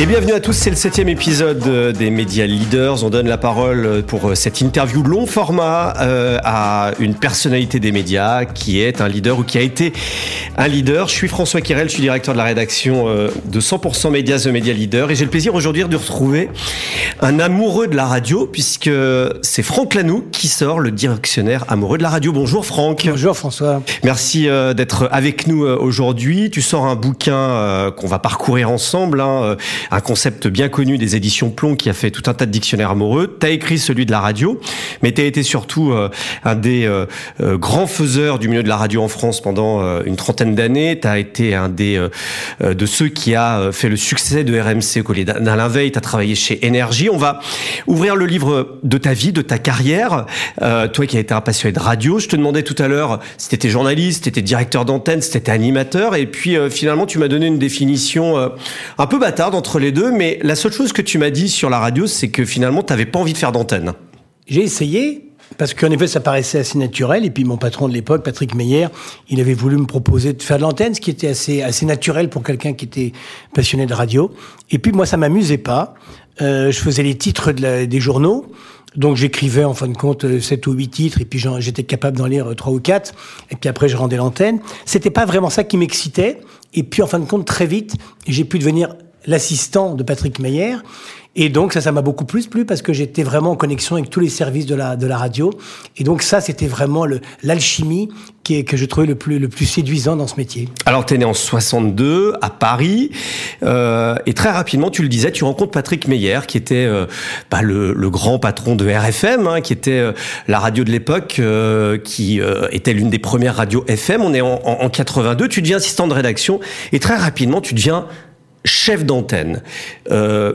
Et bienvenue à tous, c'est le septième épisode euh, des Médias Leaders. On donne la parole euh, pour euh, cette interview long format à une personnalité des médias qui est un leader ou qui a été un leader. Je suis François Kirel, je suis directeur de la rédaction de 100% Médias The Media Leader et j'ai le plaisir aujourd'hui de retrouver un amoureux de la radio puisque c'est Franck Lanoux qui sort le directionnaire amoureux de la radio. Bonjour Franck. Bonjour François. Merci d'être avec nous aujourd'hui. Tu sors un bouquin qu'on va parcourir ensemble. Hein, un concept bien connu des éditions Plomb qui a fait tout un tas de dictionnaires amoureux. Tu as écrit celui de la radio, mais tu as été surtout euh, un des euh, euh, grands faiseurs du milieu de la radio en France pendant une trentaine d'années. Tu as été un des de ceux qui a fait le succès de RMC au collier d'Alain Veil. Tu as travaillé chez Énergie. On va ouvrir le livre de ta vie, de ta carrière. toi qui as été un passionné de radio, je te demandais tout à l'heure si tu étais journaliste, si tu étais directeur d'antenne, si tu étais animateur. Et puis finalement, tu m'as donné une définition un peu bâtarde entre les deux, mais la seule chose que tu m'as dit sur la radio, c'est que finalement, tu n'avais pas envie de faire d'antenne. J'ai essayé, parce qu'en effet, ça paraissait assez naturel. Et puis, mon patron de l'époque, Patrick Meyer, il avait voulu me proposer de faire de l'antenne, ce qui était assez, assez naturel pour quelqu'un qui était passionné de radio. Et puis, moi, ça m'amusait pas. Euh, je faisais les titres des journaux. Donc j'écrivais en fin de compte 7 ou 8 titres et puis j'étais capable d'en lire 3 ou 4 et puis après je rendais l'antenne. C'était pas vraiment ça qui m'excitait et puis en fin de compte très vite, j'ai pu devenir l'assistant de Patrick Meyer. Et donc ça, ça m'a beaucoup plus plu parce que j'étais vraiment en connexion avec tous les services de la, de la radio. Et donc ça, c'était vraiment l'alchimie qui que je trouvais le plus, le plus séduisant dans ce métier. Alors tu es né en 62 à Paris euh, et très rapidement, tu le disais, tu rencontres Patrick Meyer qui était euh, bah, le, le, grand patron de RFM, hein, qui était euh, la radio de l'époque, euh, qui était l'une des premières radios FM. On est en, en, en 82, tu deviens assistant de rédaction et très rapidement, tu deviens chef d'antenne. Euh,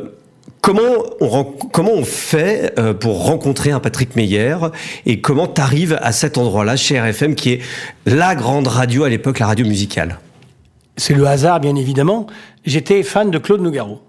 comment, on, fait euh, pour rencontrer un Patrick Meyer et comment tu arrives à cet endroit-là chez RFM qui est la grande radio à l'époque, la radio musicale? C'est le hasard, bien évidemment. J'étais fan de Claude Nougaro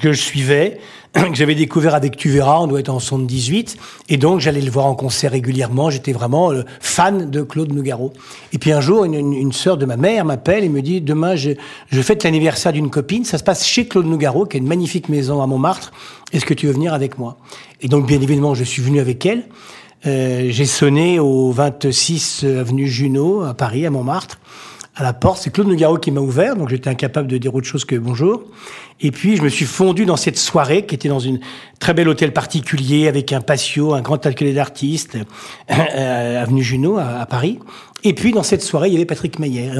que je suivais que j'avais découvert avec Tu verras, on doit être en 78, et donc j'allais le voir en concert régulièrement. J'étais vraiment euh, fan de Claude Nougaro. Et puis un jour, une, une, sœur de ma mère m'appelle et me dit demain je, je fête l'anniversaire d'une copine. Ça se passe chez Claude Nougaro, qui a une magnifique maison à Montmartre. Est-ce que tu veux venir avec moi? Et donc bien évidemment, je suis venu avec elle. Euh, j'ai sonné au 26 avenue Junot à Paris, à Montmartre à la porte. C'est Claude Nougaro qui m'a ouvert, donc j'étais incapable de dire autre chose que bonjour. Et puis je me suis fondu dans cette soirée qui était dans une très belle hôtel particulier avec un patio, un grand atelier d'artistes, euh, avenue Junot à, Paris. Et puis dans cette soirée, il y avait Patrick Meyer.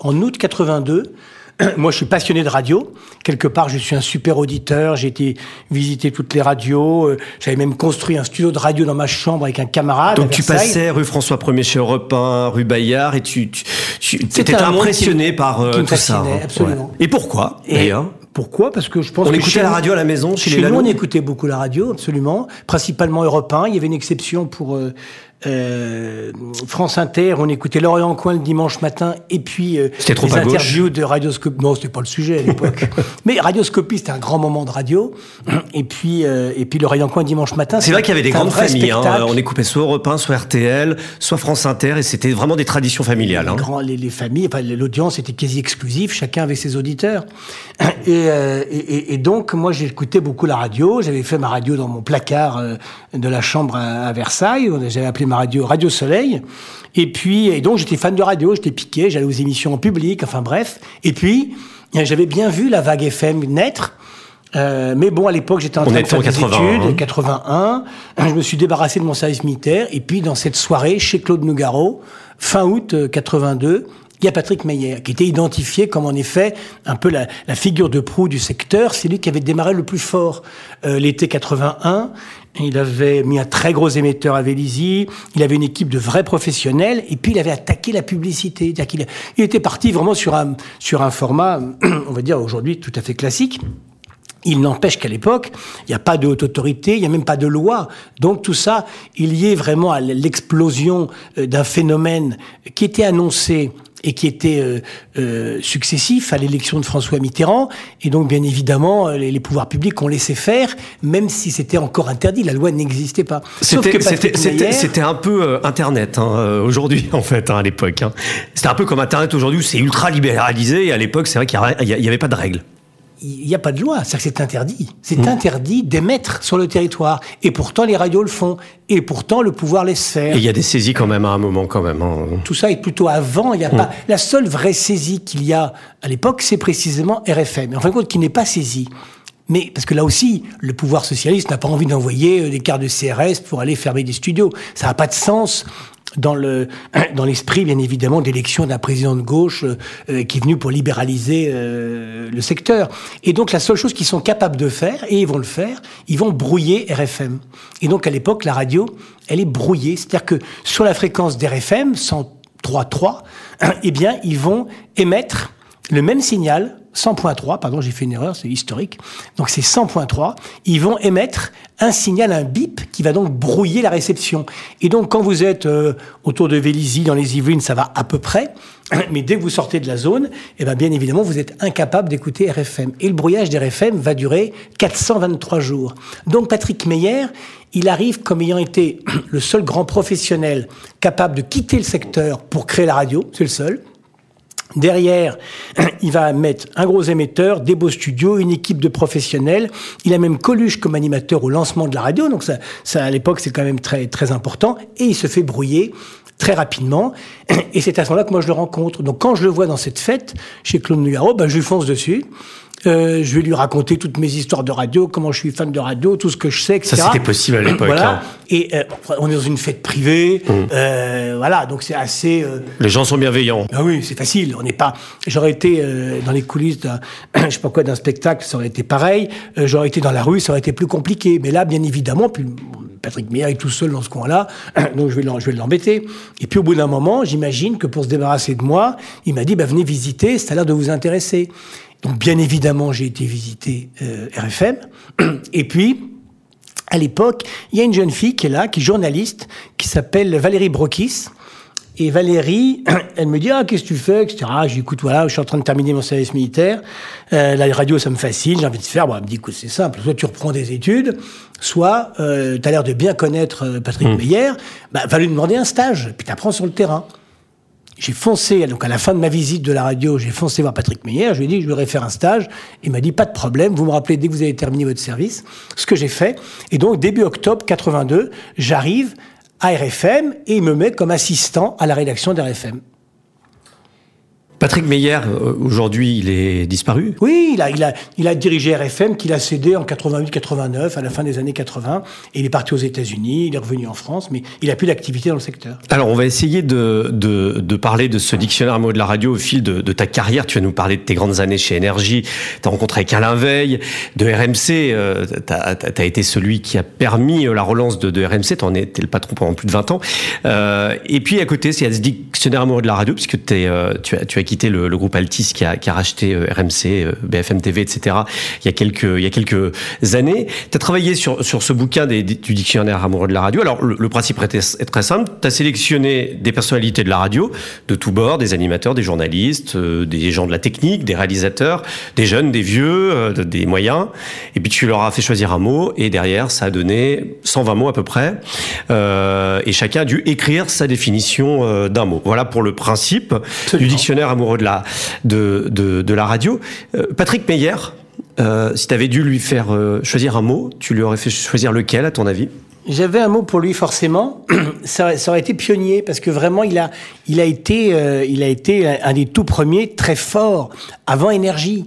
en août 82, moi, je suis passionné de radio. Quelque part, je suis un super auditeur. J'ai été visiter toutes les radios. Euh, j'avais même construit un studio de radio dans ma chambre avec un camarade. Donc, tu passais rue François 1er chez Europe 1, rue Bayard, et tu, tu, étais impressionné par euh, tout ça. Hein. Absolument. Et pourquoi, d'ailleurs? pourquoi? Parce que je pense on que écoutait la radio à la maison chez, chez nous, on écoutait beaucoup la radio, absolument, principalement Europe 1. Il y avait une exception pour euh, euh, France Inter, on écoutait Lorient Coin le dimanche matin, et puis euh, trop les interviews de Radioscopie. Non, c'était pas le sujet à l'époque. Mais Radioscopie, c'était un grand moment de radio. Et puis, euh, et puis Lorient Coin dimanche matin. C'est vrai qu'il y avait des grandes familles. Hein. On écoutait soit Europe 1, soit RTL, soit France Inter, et c'était vraiment des traditions familiales. Les, hein. les, les, familles, enfin, l'audience était quasi exclusive, chacun avait ses auditeurs. Et, euh, et, et donc, moi, j'écoutais beaucoup la radio. J'avais fait ma radio dans mon placard de la chambre à, à Versailles. J'avais appelé ma radio, Radio Soleil. Et puis, et donc j'étais fan de radio, j'étais piqué, j'allais aux émissions en public, enfin bref. Et puis, j'avais bien vu la vague FM naître. Euh, mais bon, à l'époque, j'étais en train de faire des 81, études, 81. Je me suis débarrassé de mon service militaire. Et puis, dans cette soirée, chez Claude Nougaro, fin août 82, euh, il y a Patrick Meyer, qui était identifié comme en effet un peu la, la figure de proue du secteur. C'est lui qui avait démarré le plus fort euh, l'été 81. Il avait mis un très gros émetteur à Vélizy, il avait une équipe de vrais professionnels, et puis il avait attaqué la publicité. Il, était parti vraiment sur un, sur un format, on va dire aujourd'hui, tout à fait classique. Il n'empêche qu'à l'époque, il n'y a pas de haute autorité, il n'y a même pas de loi. Donc tout ça, il y est vraiment à l'explosion euh, d'un phénomène qui était annoncé et qui était euh, euh, successif à l'élection de François Mitterrand. Et donc, bien évidemment, euh, les, les pouvoirs publics ont laissé faire, même si c'était encore interdit. La loi n'existait pas. C'était un peu euh, Internet hein, aujourd'hui, en fait, hein, à l'époque. Hein. C'était un peu comme Internet aujourd'hui où c'est ultra libéralisé. Et à l'époque, c'est vrai qu'il n'y avait pas de règles il n'y a pas de loi, c'est que c'est interdit. C'est mmh. interdit d'émettre sur le territoire. Et pourtant, les radios le font. Et pourtant, le pouvoir laisse faire. Et il y a des saisies quand même à un moment, quand même. Hein. Tout ça est plutôt avant. Il y a mmh. pas la seule vraie saisie qu'il y a à l'époque, c'est précisément RFM. En fin de compte, qui n'est pas saisie. Mais parce que là aussi, le pouvoir socialiste n'a pas envie d'envoyer euh, des cartes de CRS pour aller fermer des studios. Ça n'a pas de sens dans le dans l'esprit bien évidemment d'élection d'un président de gauche euh, qui est venu pour libéraliser euh, le secteur. Et donc la seule chose qu'ils sont capables de faire et ils vont le faire, ils vont brouiller RFM. Et donc à l'époque la radio, elle est brouillée, c'est-à-dire que sur la fréquence d'RFM 103.3, eh bien ils vont émettre le même signal 100.3, pardon, j'ai fait une erreur, c'est historique. Donc c'est 100.3. Ils vont émettre un signal, un bip, qui va donc brouiller la réception. Et donc quand vous êtes euh, autour de Vélizy, dans les Yvelines, ça va à peu près. Mais dès que vous sortez de la zone, eh bien, bien évidemment, vous êtes incapable d'écouter RFM. Et le brouillage d'RFM va durer 423 jours. Donc Patrick Meyer, il arrive comme ayant été le seul grand professionnel capable de quitter le secteur pour créer la radio, c'est le seul, Derrière, il va mettre un gros émetteur, des beaux studios, une équipe de professionnels. Il a même Coluche comme animateur au lancement de la radio, donc ça, à l'époque, c'est quand même très, très important. Et il se fait brouiller très rapidement. Et c'est à ce moment-là que moi je le rencontre. Donc quand je le vois dans cette fête chez Claude Nougaro, ben, je lui fonce dessus. Euh, je vais lui raconter toutes mes histoires de radio, comment je suis fan de radio, tout ce que je sais, etc. Ça, c'était possible à l'époque. Voilà. Hein. Et euh, on est dans une fête privée. Mmh. Euh, voilà, donc c'est assez. Euh, Les gens sont bienveillants. Ah oui, c'est facile. On n'est pas. J'aurais été euh, dans les coulisses d'un, je sais pas quoi, d'un spectacle, ça aurait été pareil. J'aurais été dans la rue, ça aurait été plus compliqué. Mais là, bien évidemment, puis Patrick Meyer est tout seul dans ce coin-là, donc je vais l'embêter. Et puis au bout d'un moment, j'imagine que pour se débarrasser de moi, il m'a dit bah, venez visiter, ça a l'air de vous intéresser. Donc bien évidemment, j'ai été visiter euh, RFM. Et puis, à l'époque, il y a une jeune fille qui est là, qui est journaliste, qui s'appelle Valérie Brokis. Et Valérie, elle me dit ah qu'est-ce que tu fais etc. Je écoute voilà je suis en train de terminer mon service militaire. Euh, la radio ça me fascine j'ai envie de faire. Bon, elle me dit écoute c'est simple soit tu reprends des études soit euh, tu as l'air de bien connaître Patrick mmh. Meyer. Bah, va lui demander un stage puis tu apprends sur le terrain. J'ai foncé, donc à la fin de ma visite de la radio, j'ai foncé voir Patrick Meyer, je lui ai dit je voudrais faire un stage. Il m'a dit pas de problème, vous me rappelez dès que vous avez terminé votre service, ce que j'ai fait. Et donc début octobre 82, j'arrive à RFM et il me met comme assistant à la rédaction d'RFM. Patrick Meyer, euh, aujourd'hui, il est disparu Oui, il a, il a, il a dirigé RFM qu'il a cédé en 88-89, à la fin des années 80. Et il est parti aux États-Unis, il est revenu en France, mais il a plus d'activité dans le secteur. Alors, on va essayer de, de, de parler de ce dictionnaire mot de la radio au fil de, de, ta carrière. Tu vas nous parler de tes grandes années chez Énergie. Tu as rencontré Alain Veil, de RMC. Euh, tu as, été celui qui a permis euh, la relance de, de RMC. Tu en étais le patron pendant plus de 20 ans. Euh, et puis, à côté, il y a ce dictionnaire amoureux de la radio, puisque es, euh, tu, as, tu as quitté le, groupe Altis qui a, qui a racheté euh, RMC, euh, BFM TV, etc. Il y a quelques, il y a quelques années. Tu as travaillé sur, sur ce bouquin des, du dictionnaire amoureux de la radio. Alors, le, principe est, très simple. Tu as sélectionné des personnalités de la radio, de tous bords, des animateurs, des journalistes, euh, des gens de la technique, des réalisateurs, des jeunes, des vieux, des moyens. Et puis, tu leur as fait choisir un mot. Et derrière, ça a donné 120 mots à peu près. et chacun a dû écrire sa définition d'un mot. Voilà pour le principe du dictionnaire amoureux de la, de, de, la radio. Euh, Patrick Meyer, euh, si tu avais dû lui faire euh, choisir un mot, tu lui aurais fait choisir lequel, à ton avis? J'avais un mot pour lui forcément. Ça, ça, aurait été pionnier parce que vraiment il a, il a été, il a été un des tout premiers très fort avant énergie.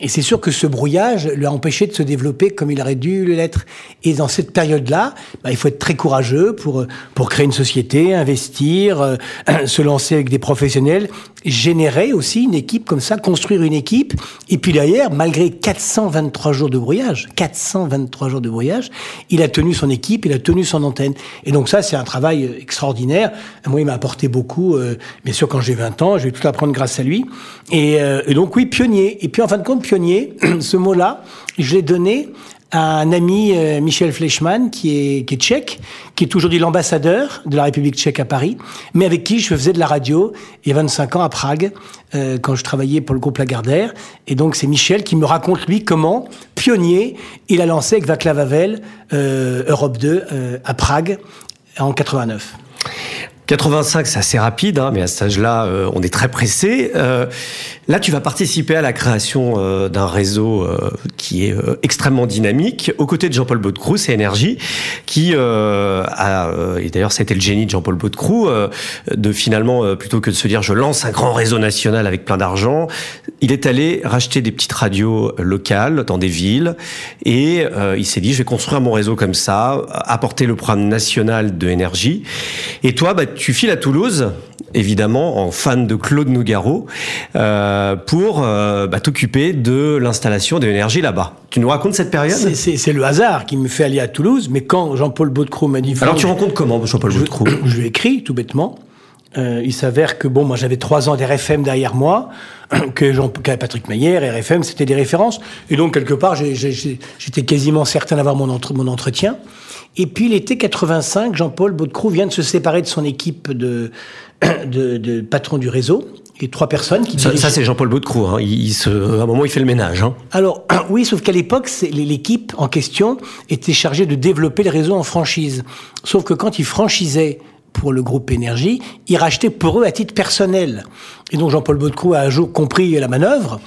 Et c'est sûr que ce brouillage lui a empêché de se développer comme il aurait dû l'être. Et dans cette période-là, bah, il faut être très courageux pour, pour créer une société, investir, euh, se lancer avec des professionnels, générer aussi une équipe comme ça, construire une équipe. Et puis derrière, malgré 423 jours de brouillage, 423 jours de brouillage, il a tenu son équipe, il a tenu son antenne. Et donc ça, c'est un travail extraordinaire. Moi, il m'a apporté beaucoup. Euh, bien sûr, quand j'ai 20 ans, je vais tout apprendre grâce à lui. Et, euh, et donc oui, pionnier. Et puis en fin de compte, pionnier, ce mot-là, je l'ai donné à un ami, euh, Michel Fleischmann, qui est, qui est tchèque, qui est aujourd'hui l'ambassadeur de la République tchèque à Paris, mais avec qui je faisais de la radio il y a 25 ans à Prague, euh, quand je travaillais pour le groupe Lagardère. Et donc c'est Michel qui me raconte, lui, comment, pionnier, il a lancé avec Vaclav Havel euh, Europe 2 à Prague en 89. 85, c'est assez rapide, hein, mais à cet âge-là, euh, on est très pressé. Euh, là, tu vas participer à la création euh, d'un réseau euh, qui est euh, extrêmement dynamique, aux côtés de Jean-Paul Baudecroux, c'est Énergie, qui a, et d'ailleurs, ça a été le génie de Jean-Paul Baudecroux, de finalement, plutôt que de se dire, je lance un grand réseau national avec plein d'argent, il est allé racheter des petites radios locales dans des villes, et il s'est dit, je vais construire mon réseau comme ça, apporter le programme national de Énergie. Et toi, bah, tu files à Toulouse, évidemment, en fan de Claude Nougaro, euh, pour euh, bah, t'occuper de l'installation de l'énergie là-bas. Tu nous racontes cette période? C'est le hasard qui me fait aller à Toulouse, mais quand Jean-Paul Baudecroux m'a dit... Alors tu rencontres comment Jean-Paul Baudecroux? Je lui ai écrit, tout bêtement. Euh, il s'avère que bon, moi j'avais trois ans d'RFM derrière moi, que Jean, Patrick Mayer, RFM, c'était des références, et donc quelque part j'étais quasiment certain d'avoir mon, entre, mon entretien. Et puis l'été 85, Jean-Paul Baudecroux vient de se séparer de son équipe de, de, de patron du réseau. Et trois personnes qui Ça, ça c'est Jean-Paul Baudecroux. Hein. Il, se, à un moment, il fait le ménage. Hein. Alors, oui, sauf qu'à l'époque, l'équipe en question était chargée de développer le réseau en franchise. Sauf que quand il franchisait pour le groupe Énergie, ils rachetaient pour eux à titre personnel. Et donc Jean-Paul Baudecroux a un jour compris la manœuvre,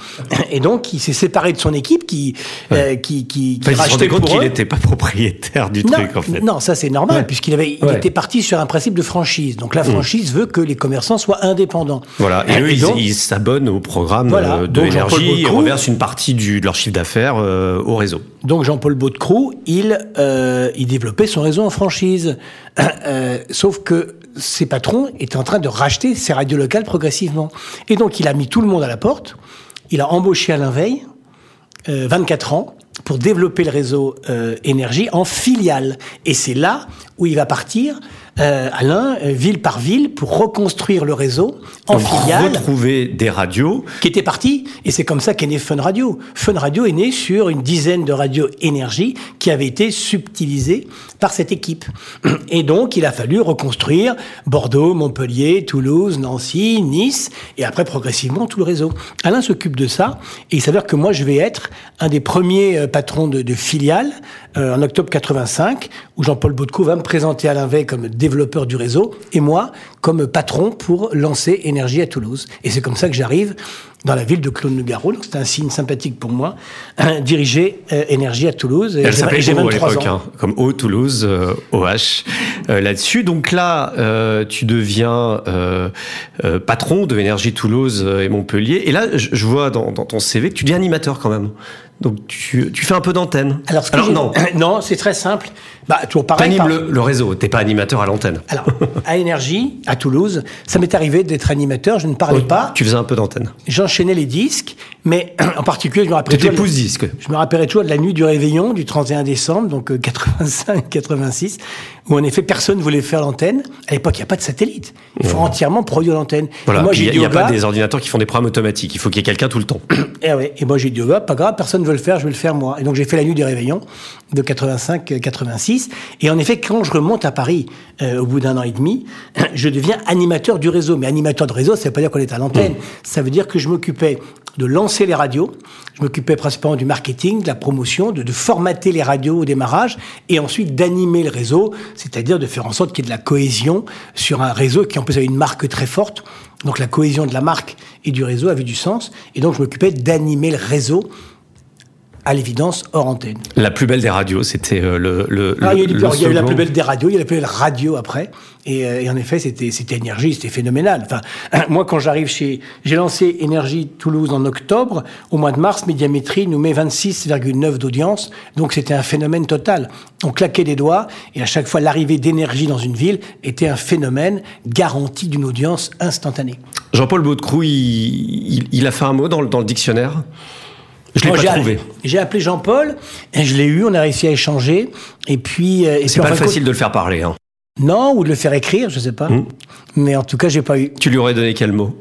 et donc il s'est séparé de son équipe qui euh, qui qui, qui enfin, rachetait compte qu'il n'était pas propriétaire du truc en fait. Non, ça c'est normal puisqu'il avait il était parti sur un principe de franchise. Donc la mm. franchise veut que les commerçants soient indépendants. Voilà. Et, eux ils s'abonnent au programme voilà. Euh, de l'énergie et reversent une partie du, de leur chiffre d'affaires euh, au réseau. Donc Jean-Paul Baudecroux, il euh, il développait son réseau en franchise. Euh, sauf que ses patrons étaient en train de racheter ces radios locales progressivement. Et donc, il a mis tout le monde à la porte. Il a embauché Alain Veil, euh, 24 ans, pour développer le réseau euh, énergie en filiale. Et c'est là où il va partir euh, Alain, euh, ville par ville, pour reconstruire le réseau en Donc, filiale. Retrouver des radios. Qui étaient partis, et c'est comme ça qu'est né Fun Radio. Fun Radio est né sur une dizaine de radios énergie qui avaient été subtilisées par cette équipe. Et donc, il a fallu reconstruire Bordeaux, Montpellier, Toulouse, Nancy, Nice, et après progressivement tout le réseau. Alain s'occupe de ça, et il s'avère que moi, je vais être un des premiers euh, patrons de, de filiales euh, en octobre 85, où Jean-Paul Baudecou va me présenter Alain Veil comme développeur du réseau et moi comme patron pour lancer Énergie à Toulouse. Et c'est comme ça que j'arrive dans la ville de Claude Nougaro. Donc c'est un signe sympathique pour moi, diriger euh, Énergie à Toulouse. Elle s'appelait j'ai 23 ans. Hein, comme O Toulouse, OH là-dessus. Donc là, tu deviens patron de Énergie Toulouse et Montpellier. Et là, je vois dans, dans, ton CV que tu deviens animateur quand même. Donc tu, tu fais un peu d'antenne. Alors, Alors non, non, c'est très simple. Bah, toujours pareil. Par... le, le, réseau. T'es pas animateur à l'antenne. Alors, à Énergie, à Toulouse, ça m'est arrivé d'être animateur. Je ne parlais oui, pas. Tu faisais un peu d'antenne. J'enchaînais les disques, mais en particulier, je me rappelais. Tu étais disque. Je me rappellerai toujours de la nuit du réveillon du 31 décembre, donc 85-86, où en effet personne ne voulait faire l'antenne. À l'époque, il n'y a pas de satellite. Il faut ouais. entièrement produire l'antenne. Voilà. Il n'y a, pas des ordinateurs qui font des programmes automatiques. Il faut qu'il y ait quelqu'un tout le temps. et, ouais. et moi, j'ai dit, oh, pas grave, personne ne veut le faire, je vais le faire moi. Et donc, j'ai fait la nuit du réveillon de 85-86. Et en effet, quand je remonte à Paris, euh, au bout d'un an et demi, je deviens animateur du réseau. Mais animateur de réseau, ça ne veut pas dire qu'on est à l'antenne. Mmh. Ça veut dire que je m'occupais de lancer les radios. Je m'occupais principalement du marketing, de la promotion, de, formater les radios au démarrage et ensuite d'animer le réseau, c'est-à-dire de faire en sorte qu'il y ait de la cohésion sur un réseau qui en plus a une marque très forte. Donc la cohésion de la marque et du réseau avait du sens. Et donc je m'occupais d'animer le réseau à l'évidence hors antenne. La plus belle des radios, c'était euh, le, le, ah, il, y a, le il y a eu la plus belle des radios, il y a la plus belle radio après. Et, euh, et en effet, c'était c'était énergie, c'était phénoménal. Enfin, moi, quand j'arrive chez, j'ai lancé Énergie Toulouse en octobre. Au mois de mars, Médiamétrie nous met 26,9 d'audience, donc c'était un phénomène total. On claquait des doigts, et à chaque fois, l'arrivée d'énergie dans une ville était un phénomène garanti d'une audience instantanée. Jean-Paul Baudecroux, il, il, il, a fait un mot dans le, dans le dictionnaire? Je l'ai pas trouvé. J'ai appelé Jean-Paul, et je l'ai eu, on a réussi à échanger. Et puis. Euh, C'est pas facile de le faire parler. Hein. Non, ou de le faire écrire, je sais pas. Mmh. Mais en tout cas, j'ai pas eu. Tu lui aurais donné quel mot?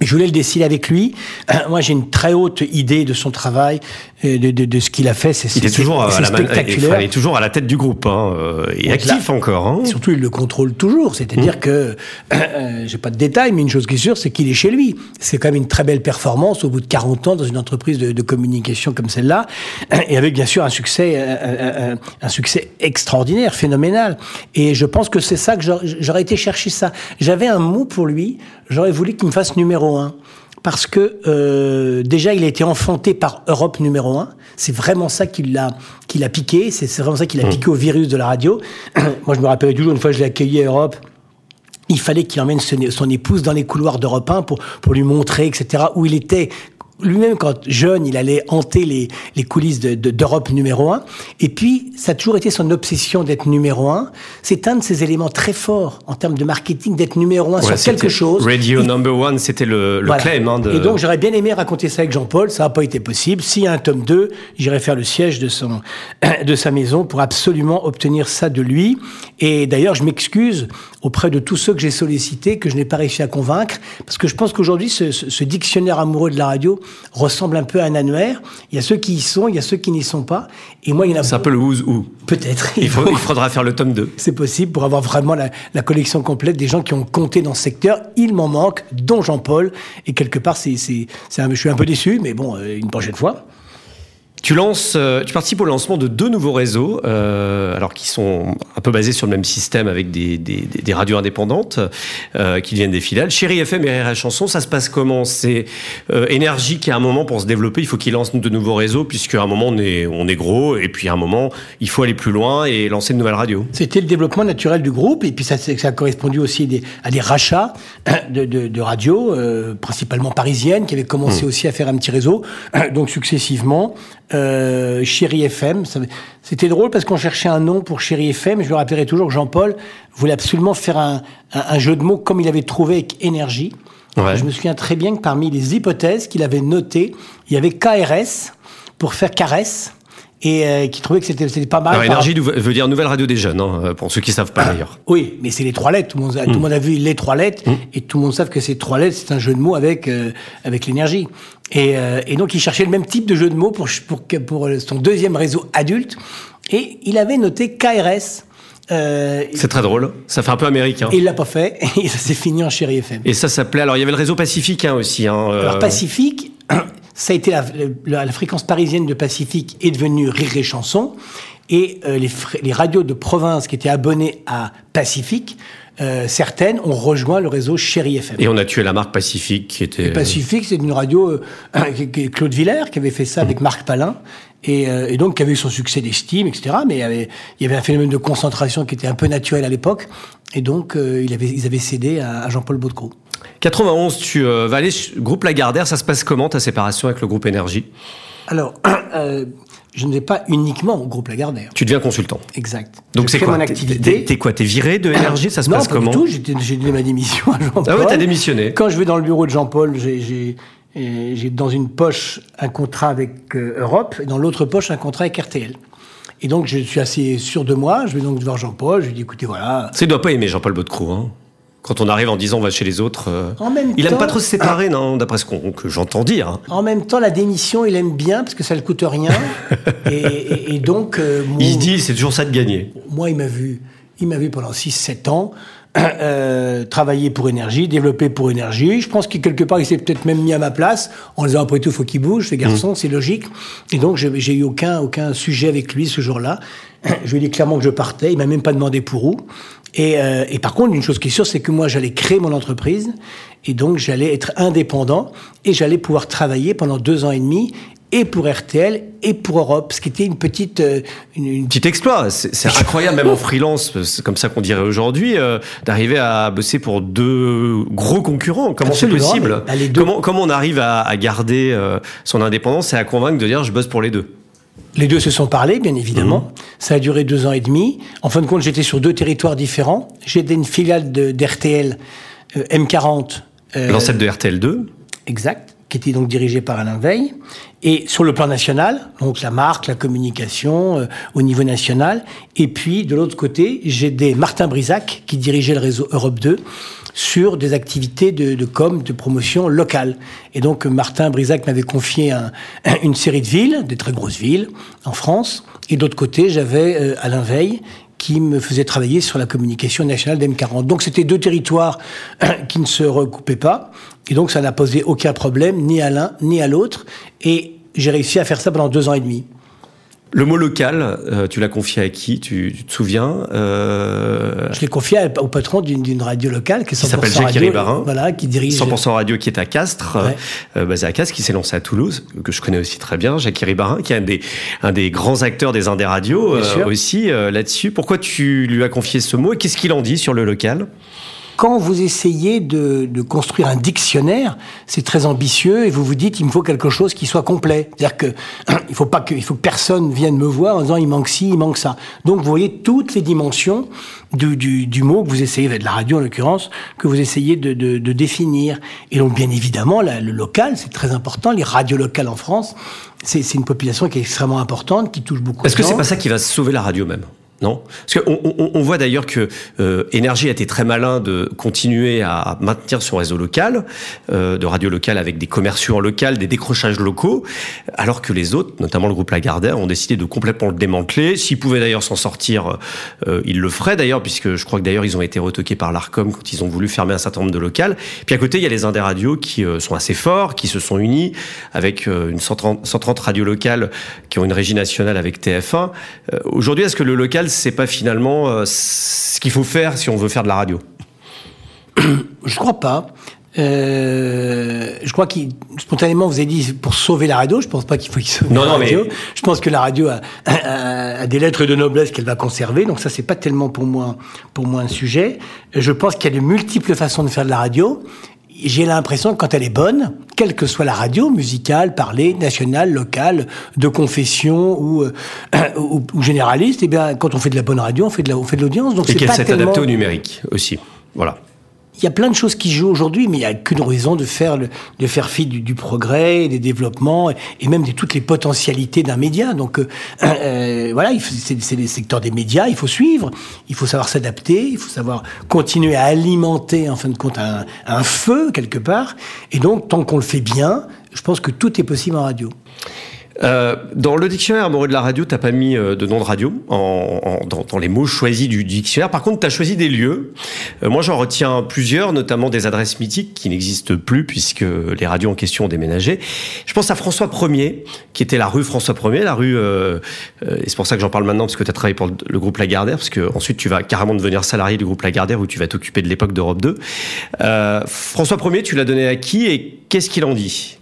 Je voulais le décider avec lui. Euh, moi, j'ai une très haute idée de son travail. De, de, de ce qu'il a fait. C'est il est toujours à la spectaculaire. il est toujours à la tête du groupe, hein, et Donc actif là, encore. Hein. Surtout, il le contrôle toujours. C'est-à-dire mmh. que, euh, j'ai pas de détails, mais une chose qui est sûre, c'est qu'il est chez lui. C'est quand même une très belle performance au bout de 40 ans dans une entreprise de, de communication comme celle-là, et avec bien sûr un succès, un, un, un succès extraordinaire, phénoménal. Et je pense que c'est ça que j'aurais été chercher ça. J'avais un mot pour lui. J'aurais voulu qu'il me fasse numéro un parce que euh, déjà il a été enfanté par Europe numéro un. C'est vraiment ça qui l'a qui l'a piqué. C'est vraiment ça qui l'a mmh. piqué au virus de la radio. Moi je me rappelle toujours une fois je l'ai accueilli à Europe. Il fallait qu'il emmène son, épouse dans les couloirs d'Europe 1 pour, pour lui montrer, etc., où il était, lui-même, quand jeune, il allait hanter les, les coulisses d'Europe de, numéro un. Et puis, ça a toujours été son obsession d'être numéro un. C'est un de ses éléments très forts en termes de marketing, d'être numéro un ouais, sur quelque chose. Radio number one, c'était le, le voilà. claim. Hein, de... Et donc, j'aurais bien aimé raconter ça avec Jean-Paul. Ça n'a pas été possible. S'il y a un tome 2, j'irai faire le siège de, son, de sa maison pour absolument obtenir ça de lui. Et d'ailleurs, je m'excuse auprès de tous ceux que j'ai sollicités, que je n'ai pas réussi à convaincre, parce que je pense qu'aujourd'hui, ce, ce, ce dictionnaire amoureux de la radio ressemble un peu à un annuaire. Il y a ceux qui y sont, il y a ceux qui n'y sont pas. Et moi, il y en a. C'est un peu le who's who. Peut-être. Il, faut, il, faudra faire le tome 2. C'est possible pour avoir vraiment la, la, collection complète des gens qui ont compté dans ce secteur. Il m'en manque, dont Jean-Paul. Et quelque part, c'est, c'est, je suis un peu déçu, mais bon, euh, une prochaine fois. Tu lances, euh, tu participes au lancement de deux nouveaux réseaux, euh, alors qui sont un peu basés sur le même système avec des, des, des radios indépendantes euh, qui viennent des filiales. Chérie FM et RR Chanson, ça se passe comment? C'est euh, énergie qui à un moment pour se développer, il faut qu'il lance de nouveaux réseaux puisqu'à un moment on est on est gros et puis à un moment il faut aller plus loin et lancer de nouvelles radios. C'était le développement naturel du groupe et puis ça, ça a correspondu aussi des, à des rachats de, de, de radios, euh, principalement parisiennes, qui avaient commencé mmh. aussi à faire un petit réseau, donc successivement euh, Chéri FM. C'était drôle parce qu'on cherchait un nom pour Chéri FM. Je me rappellerai toujours que Jean-Paul voulait absolument faire un, un, un, jeu de mots comme il avait trouvé avec énergie. Ouais. Je me souviens très bien que parmi les hypothèses qu'il avait notées, il y avait KRS pour faire caresse et euh, qui trouvait que c'était pas mal. Alors, énergie veut dire nouvelle radio des jeunes, hein, pour ceux qui savent pas d'ailleurs. Oui, mais c'est les trois lettres. Tout le monde, a, mm. tout le monde a vu les trois lettres mm. et tout le monde sait que ces trois lettres, c'est un jeu de mots avec euh, avec l'énergie. Et, euh, et, donc il cherchait le même type de jeu de mots pour pour pour son deuxième réseau adulte et il avait noté KRS. Euh, c'est très drôle, ça fait un peu américain. Et il l'a pas fait, et ça s'est fini en Chéri FM. Et ça s'appelait, alors il y avait le réseau Pacifique hein, aussi. Hein, euh... Alors Pacifique, ça a été la, fréquence parisienne de Pacifique est devenue Rire et Chanson. Et euh, les, les, radios de province qui étaient abonnées à Pacifique, euh, certaines ont rejoint le réseau Chéri FM. Et on a tué la marque Pacifique qui était. Et Pacifique, c'est une radio, euh, Claude Villers qui avait fait ça mmh. avec Marc Palin. Et, euh, et, donc qui avait eu son succès d'estime, etc. Mais il y, avait, il y avait un phénomène de concentration qui était un peu naturel à l'époque. Et donc, euh, il avait, ils avaient cédé à, à Jean-Paul Baudecroux. 91, tu euh, vas aller groupe Lagardère. Ça se passe comment ta séparation avec le groupe Énergie? Alors, euh, je ne vais pas uniquement au groupe Lagardère. Tu deviens consultant. exact. Donc c'est quoi mon activité T'es quoi T'es viré de Énergie Ça se non, passe pas comment du tout. J'ai donné ma démission à Jean-Paul. Ah oui, t'as démissionné. Quand je vais dans le bureau de Jean-Paul, j'ai j'ai dans une poche un contrat avec euh, Europe et dans l'autre poche un contrat avec RTL. Et donc je suis assez sûr de moi. Je vais donc voir Jean-Paul. Je lui dis écoutez voilà. Ça il doit pas aimer Jean-Paul Baudecroux. Hein quand on arrive en disant on va chez les autres. Euh, en même il temps, aime pas trop se séparer, non, d'après ce qu que j'entends dire. Hein. En même temps, la démission, il aime bien parce que ça ne coûte rien. et, et, et, donc. Euh, mon, il se dit, c'est toujours ça de gagner. Moi, il m'a vu, il m'a vu pendant 6-7 ans. Euh, travailler pour énergie, développer pour énergie. Je pense que quelque part, il s'est peut-être même mis à ma place en disant après tout, faut qu'il bouge, ce garçon, mmh. c'est logique. Et donc, j'ai eu aucun aucun sujet avec lui ce jour-là. Je lui ai dit clairement que je partais. Il m'a même pas demandé pour où. Et, euh, et, par contre, une chose qui est sûre, c'est que moi, j'allais créer mon entreprise, et donc j'allais être indépendant, et j'allais pouvoir travailler pendant deux ans et demi, et pour RTL, et pour Europe, ce qui était une petite... Euh, une, une... Petit exploit, c'est incroyable, même en freelance, c'est comme ça qu'on dirait aujourd'hui, euh, d'arriver à bosser pour deux gros concurrents. Comment c'est possible bah, comment, comment on arrive à, à garder euh, son indépendance et à convaincre de dire je bosse pour les deux? Les deux se sont parlé, bien évidemment. Mmh. Ça a duré deux ans et demi. En fin de compte, j'étais sur deux territoires différents. J'étais une filiale d'RTL euh, M40. Euh, L'ancêtre de RTL2 Exact qui était donc dirigé par Alain Veil. Et sur le plan national, donc la marque, la communication euh, au niveau national. Et puis de l'autre côté, j'ai des Martin Brisac qui dirigeait le réseau Europe 2 sur des activités de, de com, de promotion locale. Et donc Martin Brisac m'avait confié un, une série de villes, des très grosses villes en France. Et d'autre côté, j'avais euh, Alain Veil qui me faisait travailler sur la communication nationale d'M40. Donc c'était deux territoires qui ne se recoupaient pas. Et donc ça n'a posé aucun problème, ni à l'un, ni à l'autre. Et j'ai réussi à faire ça pendant deux ans et demi. Le mot local, euh, tu l'as confié à qui? Tu, tu, te souviens euh... Je l'ai confié au patron d'une radio locale qui s'appelle Jacques Ribarin, voilà, qui dirige 100% radio qui est à Castres, ouais. euh, basé à Castres, qui s'est lancé à Toulouse, que je connais aussi très bien, Jacques Ribarin, qui est un des un des grands acteurs des Indes radios euh, aussi là-dessus. Pourquoi tu lui as confié ce mot et qu'est-ce qu'il en dit sur le local? Quand vous essayez de, de construire un dictionnaire, c'est très ambitieux et vous vous dites il me faut quelque chose qui soit complet. C'est-à-dire que il faut pas que il faut que personne vienne me voir en disant il manque ci, il manque ça. Donc vous voyez toutes les dimensions du, du, du mot que vous essayez, de la radio en l'occurrence, que vous essayez de, de, de, définir. Et donc bien évidemment la, le local, c'est très important. Les radios locales en France, c'est une population qui est extrêmement importante, qui touche beaucoup. Est-ce que c'est pas ça qui va sauver la radio même? Non Parce qu'on on, voit d'ailleurs que euh, Énergie a été très malin de continuer à maintenir son réseau local, euh, de radio locale avec des commerciaux en local, des décrochages locaux, alors que les autres, notamment le groupe Lagardère, ont décidé de complètement le démanteler. S'ils pouvaient d'ailleurs s'en sortir, euh, ils le feraient d'ailleurs, puisque je crois que d'ailleurs ils ont été retoqués par l'Arcom quand ils ont voulu fermer un certain nombre de locales. Puis à côté, il y a les Indés radios qui sont assez forts, qui se sont unis avec une 130, 130 radios locales qui ont une régie nationale avec TF1. Euh, Aujourd'hui, est-ce que le local c'est pas finalement euh, ce qu'il faut faire si on veut faire de la radio Je crois pas. Euh, je crois qu'il spontanément vous avez dit pour sauver la radio. Je pense pas qu'il faut qu'il sauve non, la non, radio. Mais... Je pense que la radio a, a, a des lettres de noblesse qu'elle va conserver. Donc ça c'est pas tellement pour moi pour moi un sujet. Je pense qu'il y a de multiples façons de faire de la radio j'ai l'impression que quand elle est bonne, quelle que soit la radio, musicale, parlée, nationale, locale, de confession ou, euh, ou, ou, généraliste, eh bien, quand on fait de la bonne radio, on fait de la, on fait de l'audience. Donc et qu'elle s'est tellement... adaptée au numérique aussi. Voilà. Il y a plein de choses qui jouent aujourd'hui, mais il n'y a qu'une raison de faire, le, de faire fi du, progrès, des développements et même de toutes les potentialités d'un média. Donc euh, euh, voilà, c'est les secteurs des médias, il faut suivre, il faut savoir s'adapter, il faut savoir continuer à alimenter en fin de compte un, un feu quelque part. Et donc tant qu'on le fait bien, je pense que tout est possible en radio. Euh, dans le dictionnaire amoureux de la radio, t'as pas mis euh, de nom de radio en, en, dans, les mots choisis du, dictionnaire. Par contre, tu as choisi des lieux. Euh, moi, j'en retiens plusieurs, notamment des adresses mythiques qui n'existent plus puisque les radios en question ont déménagé. Je pense à François 1er, qui était la rue François 1er, la rue. Euh, et c'est pour ça que j'en parle maintenant parce que tu as travaillé pour le, le, groupe Lagardère, parce que ensuite tu vas carrément devenir salarié du groupe Lagardère où tu vas t'occuper de l'époque d'Europe 2. François 1er, tu l'as donné à qui et qu'est-ce qu'il en dit?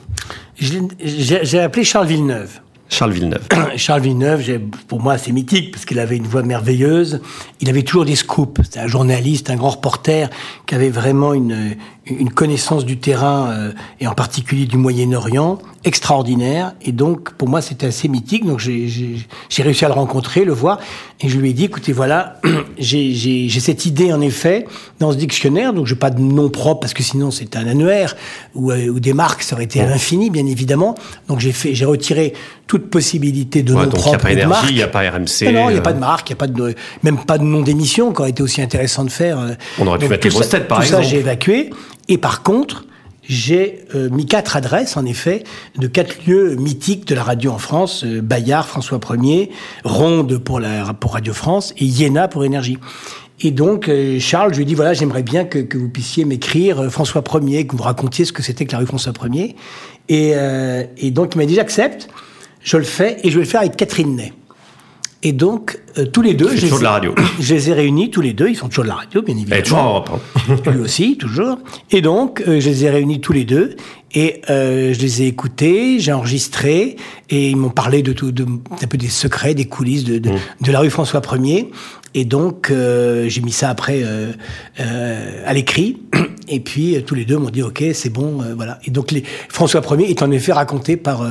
J'ai appelé Charles Villeneuve. Charles Villeneuve. Charles Villeneuve, pour moi, c'est mythique parce qu'il avait une voix merveilleuse. Il avait toujours des scoops. C'était un journaliste, un grand reporter qui avait vraiment une, une connaissance du terrain euh, et en particulier du Moyen-Orient extraordinaire. Et donc, pour moi, c'était assez mythique. Donc, j'ai réussi à le rencontrer, le voir. Et je lui ai dit, écoutez, voilà, j'ai cette idée, en effet, dans ce dictionnaire. Donc, je n'ai pas de nom propre parce que sinon, c'est un annuaire ou, euh, ou, des marques, ça aurait été à l'infini, bien évidemment. Donc, j'ai fait, j'ai retiré toute possibilité de ouais, nom donc propre. Il n'y a pas énergie, il n'y a pas RMC. Non, il n'y a pas de marque, il n'y a pas de, même pas de nom d'émission qui aurait été aussi intéressant de faire. euh. On aurait pu Donc, mettre les grosses têtes, par tout exemple. ça, j'ai évacué. Et par contre, j'ai euh, mis quatre adresses, en effet, de quatre lieux mythiques de la radio en France. Euh, Bayard, François 1er, Ronde pour, la, pour Radio France et Iéna pour Énergie. Et donc, euh, Charles, je lui ai dit, voilà, j'aimerais bien que, que vous puissiez m'écrire euh, François 1er, que vous racontiez ce que c'était que la rue François 1er. Et, euh, et donc, il m'a dit, j'accepte, je le fais, et je vais le faire avec Catherine Ney. Et donc, euh, tous les deux, je toujours les, de la radio. je les ai réunis, tous les deux, ils font toujours de la radio, bien évidemment est toujours en Europe. hein. lui aussi, toujours. Et donc, euh, je les ai réunis tous les deux et euh, je les ai écoutés, j'ai enregistré et ils m'ont parlé de tout, de, un peu des secrets, des coulisses de, de, Mmh. de la rue François 1er. Et donc, euh, j'ai mis ça après euh, euh, à l'écrit. Et puis, tous les deux m'ont dit, OK, c'est bon, voilà. Et donc, les, François Ier est en effet raconté par,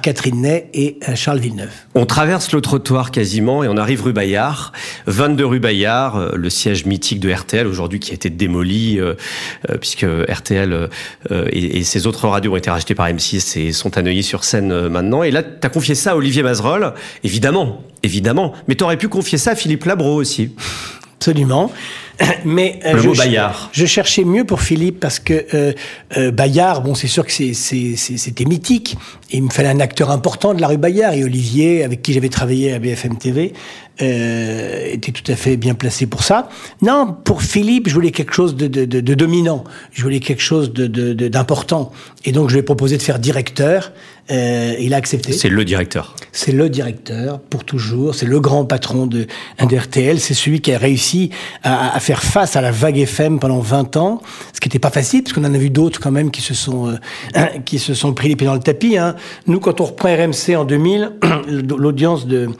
Catherine Ney et Charles Villeneuve. On traverse le trottoir quasiment et on arrive rue Bayard. 22 rue Bayard, le siège mythique de RTL, aujourd'hui qui a été démoli, puisque RTL et, ses autres radios ont été rachetés par M6 et sont à sur scène maintenant. Et là, tu as confié ça à Olivier Mazerolle, évidemment, évidemment. Mais tu aurais pu confier ça à Philippe Labro aussi. Absolument. Mais euh, mot Bayard. Je cherchais mieux pour Philippe parce que euh, euh, Bayard, bon, c'est sûr que c'était mythique. Et il me fallait un acteur important de la rue Bayard. Et Olivier, avec qui j'avais travaillé à BFM TV, euh, était tout à fait bien placé pour ça. Non, pour Philippe, je voulais quelque chose de, de, de, de dominant. Je voulais quelque chose d'important. Et donc, je lui ai proposé de faire directeur. Euh, il a accepté. C'est le directeur. C'est le directeur pour toujours. C'est le grand patron de RTL. C'est celui qui a réussi à, à, faire face à la vague FM pendant 20 ans, ce qui n'était pas facile, parce qu'on en a vu d'autres quand même qui se sont euh, qui se sont pris les pieds dans le tapis. Hein. Nous, quand on reprend RMC en 2000, l'audience de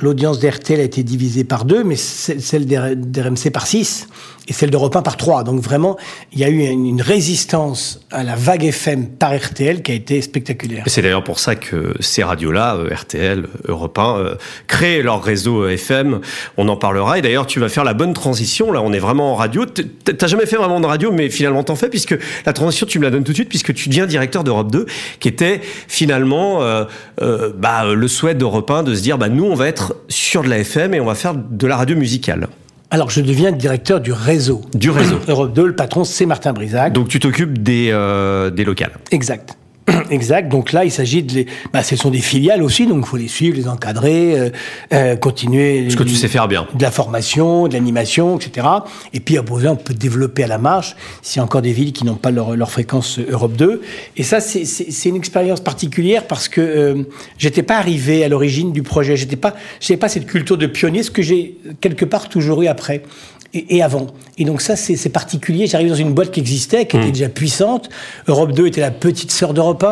l'audience d'RTL a été divisée par deux, mais celle d'RMC par six et celle d'Europe 1 par trois. Donc vraiment, il y a eu une résistance à la vague FM par RTL qui a été spectaculaire. C'est d'ailleurs pour ça que ces radios-là, euh, RTL, Europe 1, euh, créent leur réseau FM. On en parlera. Et d'ailleurs, tu vas faire la bonne transition. Là, on est vraiment en radio. T'as jamais fait vraiment de radio, mais finalement t'en fais puisque la transition, tu me la donnes tout de suite puisque tu deviens directeur d'Europe 2, qui était finalement euh, euh, bah, le souhait d'Europe 1 de se dire, bah, nous, on va être sur de la FM et on va faire de la radio musicale. Alors, je deviens directeur du réseau. Du réseau. Europe 2, le patron, c'est Martin Brisac. Donc, tu t'occupes des, euh, des locales. Exact. Exact. Donc là, il s'agit de les. Bah, ce sont des filiales aussi, donc il faut les suivre, les encadrer, euh, euh, continuer. Ce que tu sais faire bien. De la formation, de l'animation, etc. Et puis à besoin, on peut développer à la marche s'il y a encore des villes qui n'ont pas leur, leur, fréquence Europe 2. Et ça, c'est une expérience particulière parce que euh, j'étais pas arrivé à l'origine du projet. J'étais pas, j'avais pas cette culture de pionnier, ce que j'ai quelque part toujours eu après et, avant. Et donc ça, c'est particulier. J'arrive dans une boîte qui existait, qui était hmm. déjà puissante. Europe 2 était la petite sœur d'Europe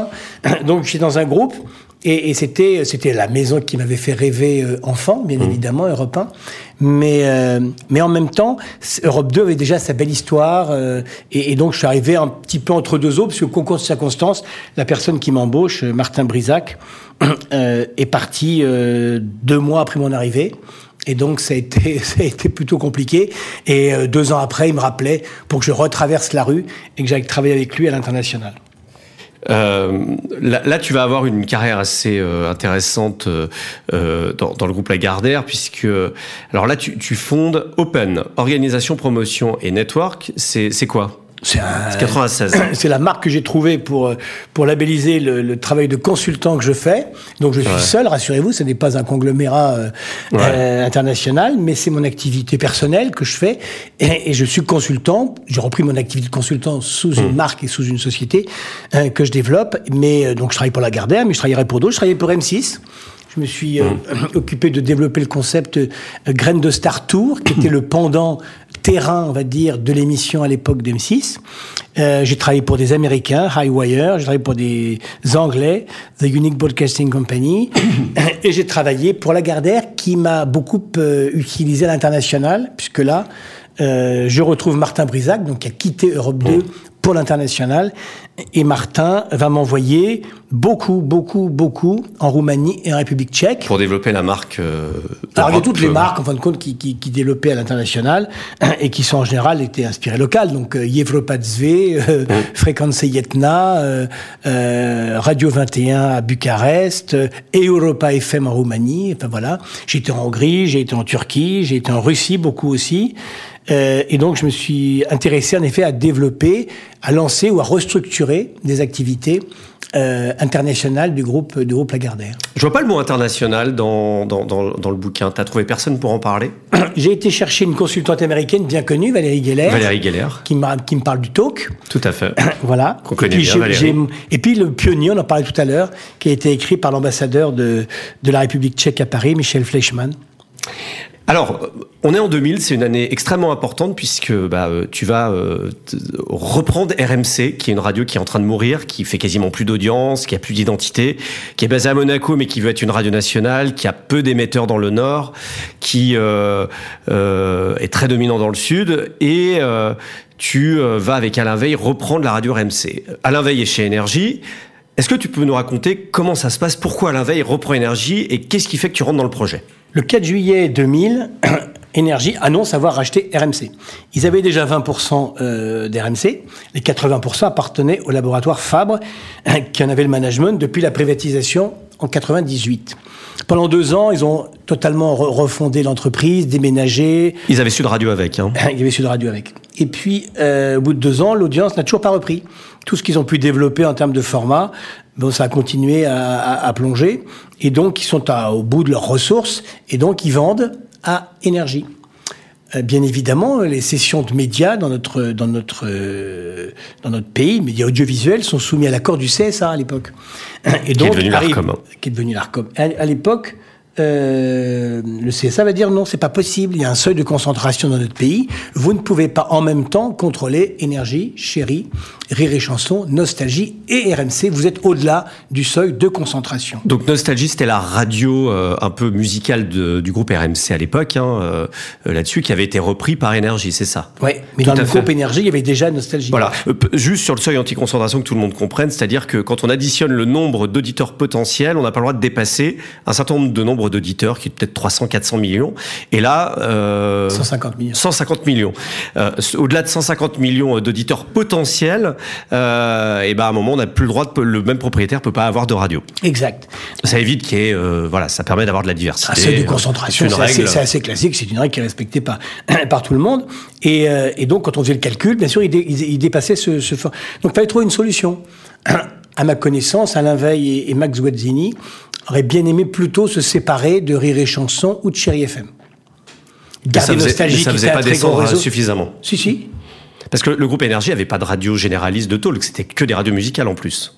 1. Donc j'étais dans un groupe. Et, et c'était c'était la maison qui m'avait fait rêver euh, enfant, bien hmm. évidemment, Europe 1. Mais euh, mais en même temps, Europe 2 avait déjà sa belle histoire. Euh, et, et, donc je suis arrivé un petit peu entre deux eaux, parce que concours de circonstances, la personne qui m'embauche, Martin Brisac, est parti deux mois après mon arrivée. Et donc ça a été, ça a été plutôt compliqué. Et euh, deux ans après, il me rappelait pour que je retraverse la rue et que j'aille travailler avec lui à l'international. Euh, là, tu vas avoir une carrière assez euh, intéressante euh, dans, dans, le groupe Lagardère, puisque alors là, tu, tu fondes Open, organisation, promotion et network. C'est quoi? C'est 96. C'est la marque que j'ai trouvée pour, pour labelliser le, le, travail de consultant que je fais. Donc je suis seul, rassurez-vous, ce n'est pas un conglomérat euh, euh, international, mais c'est mon activité personnelle que je fais. Et, et je suis consultant. J'ai repris mon activité de consultant sous une hmm. marque et sous une société euh, que je développe. Mais euh, donc je travaille pour la Gardère, mais je travaillerai pour d'autres. Je travaillais pour M6. Je me suis hmm. occupé de développer le concept Graines de Star Tour, qui était le pendant terrain, on va dire, de l'émission à l'époque d'M6. Euh, j'ai travaillé pour des Américains, Highwire, j'ai travaillé pour des Anglais, The Unique Broadcasting Company, et j'ai travaillé pour Lagardère, qui m'a beaucoup euh, utilisé à l'international, puisque là, euh, je retrouve Martin Brisac, donc qui a quitté Europe 2 pour l'international. Et Martin va m'envoyer beaucoup, beaucoup, beaucoup en Roumanie et en République tchèque. Pour développer la marque. Euh, Alors il y a toutes les marques, en fin de compte, qui, qui, qui développaient à l'international et qui sont en général étaient inspirées locales. Donc euh, Yevropa euh, Fréquence Yetna, euh, euh, Radio 21 à Bucarest, et Europa FM en Roumanie. Enfin voilà. J'ai été en Hongrie, j'ai été en Turquie, j'ai été en Russie beaucoup aussi. Euh, et donc, je me suis intéressé en effet à développer, à lancer ou à restructurer des activités euh, internationales du groupe, du groupe Lagardère. Je vois pas le mot international dans, dans, dans, dans le bouquin. Tu as trouvé personne pour en parler? J'ai été chercher une consultante américaine bien connue, Valérie Geller. Valérie Geller. Qui, qui me parle du talk. Tout à fait. voilà. Qu'on connaît bien, Valérie. Et puis le pionnier, on en parlait tout à l'heure, qui a été écrit par l'ambassadeur de, de la République tchèque à Paris, Michel Fleischmann. Alors, on est en 2000, c'est une année extrêmement importante puisque bah, euh, tu vas euh, reprendre RMC, qui est une radio qui est en train de mourir, qui fait quasiment plus d'audience, qui a plus d'identité, qui est basée à Monaco mais qui veut être une radio nationale, qui a peu d'émetteurs dans le nord, qui euh, est très dominant dans le sud et tu vas avec Alain Veil reprendre la radio RMC. Alain Veil est chez Énergie. Est-ce que tu peux nous raconter comment ça se passe, pourquoi Alain Veil reprend Énergie et qu'est-ce qui fait que tu rentres dans le projet? Le 4 juillet 2000, Énergie annonce avoir racheté RMC. Ils avaient déjà 20% euh, d'RMC. Les 80% appartenaient au laboratoire Fabre, qui en avait le management depuis la privatisation en 98. Pendant deux ans, ils ont totalement refondé l'entreprise, déménagé. Ils avaient Sud Radio avec. Hein. Ils avaient Sud Radio avec. Et puis, euh, au bout de deux ans, l'audience n'a toujours pas repris. Tout ce qu'ils ont pu développer en termes de format, bon, ça a continué à, plonger. Et donc, ils sont au bout de leurs ressources. Et donc, ils vendent à énergie. Euh, bien évidemment, les sessions de médias dans notre, dans notre, euh, dans notre pays, médias audiovisuels, sont soumis à l'accord du CSA à l'époque. Et donc, qui est devenu l'ARCOM. Qui est devenu l'ARCOM. à l'époque, euh, le CSA va dire non, c'est pas possible. Il y a un seuil de concentration dans notre pays. Vous ne pouvez pas en même temps contrôler énergie, chérie, rire et chanson, nostalgie et RMC. Vous êtes au-delà du seuil de concentration. Donc nostalgie, c'était la radio euh, un peu musicale du groupe RMC à l'époque, hein, euh, là-dessus, qui avait été repris par énergie, c'est ça? Oui, mais dans le groupe énergie, il y avait déjà nostalgie. Voilà, juste sur le seuil anti-concentration que tout le monde comprenne, c'est-à-dire que quand on additionne le nombre d'auditeurs potentiels, on n'a pas le droit de dépasser un certain nombre de nombres d'auditeurs, qui est peut-être 300, 400 millions. Et là... Euh, 150 millions. 150 millions. Euh, au-delà de 150 millions d'auditeurs potentiels, euh, et ben à un moment, on n'a plus le droit, de, le même propriétaire peut pas avoir de radio. Exact. Ça évite qu'il y ait... Euh, voilà, ça permet d'avoir de la diversité. C'est de concentration, c'est assez, assez, classique, c'est une règle qui est respectée par, par tout le monde. Et, euh, et, donc, quand on faisait le calcul, bien sûr, il, il, dépassait ce, ce... Donc, il fallait trouver une solution. À ma connaissance, Alain Veil et, et Max Guazzini aurait bien aimé plutôt se séparer de Rire et Chanson ou de Chéri FM. Garder Nostalgie ça faisait pas descendre suffisamment. Si, si. Parce que le groupe Énergie avait pas de radio généraliste de talk, c'était que des radios musicales en plus.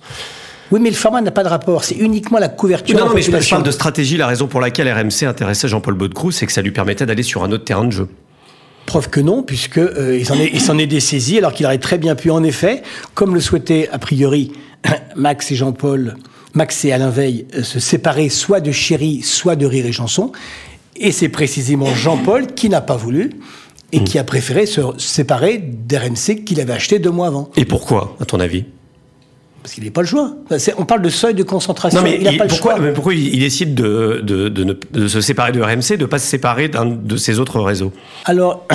Oui, mais le format n'a pas de rapport. C'est uniquement la couverture. Non, non mais je parle de stratégie. La raison pour laquelle RMC intéressait Jean-Paul Baudecroux, c'est que ça lui permettait d'aller sur un autre terrain de jeu. Preuve que non, puisque euh, il s'en est, est dessaisi, alors qu'il aurait très bien pu, en effet, comme le souhaitait a priori Max et Jean-Paul, Max et Alain Veil euh, se séparaient soit de Chéri, soit de Rire et Chanson. Et c'est précisément Jean-Paul qui n'a pas voulu et hmm. qui a préféré se séparer d'RMC qu'il avait acheté deux mois avant. Et pourquoi, à ton avis? Parce qu'il n'a pas le choix. On parle de seuil de concentration. Non, mais il n'a pas pourquoi, le choix. Mais pourquoi il décide de, de, de, se séparer de RMC, de ne pas se séparer d'un de ses autres réseaux? Alors,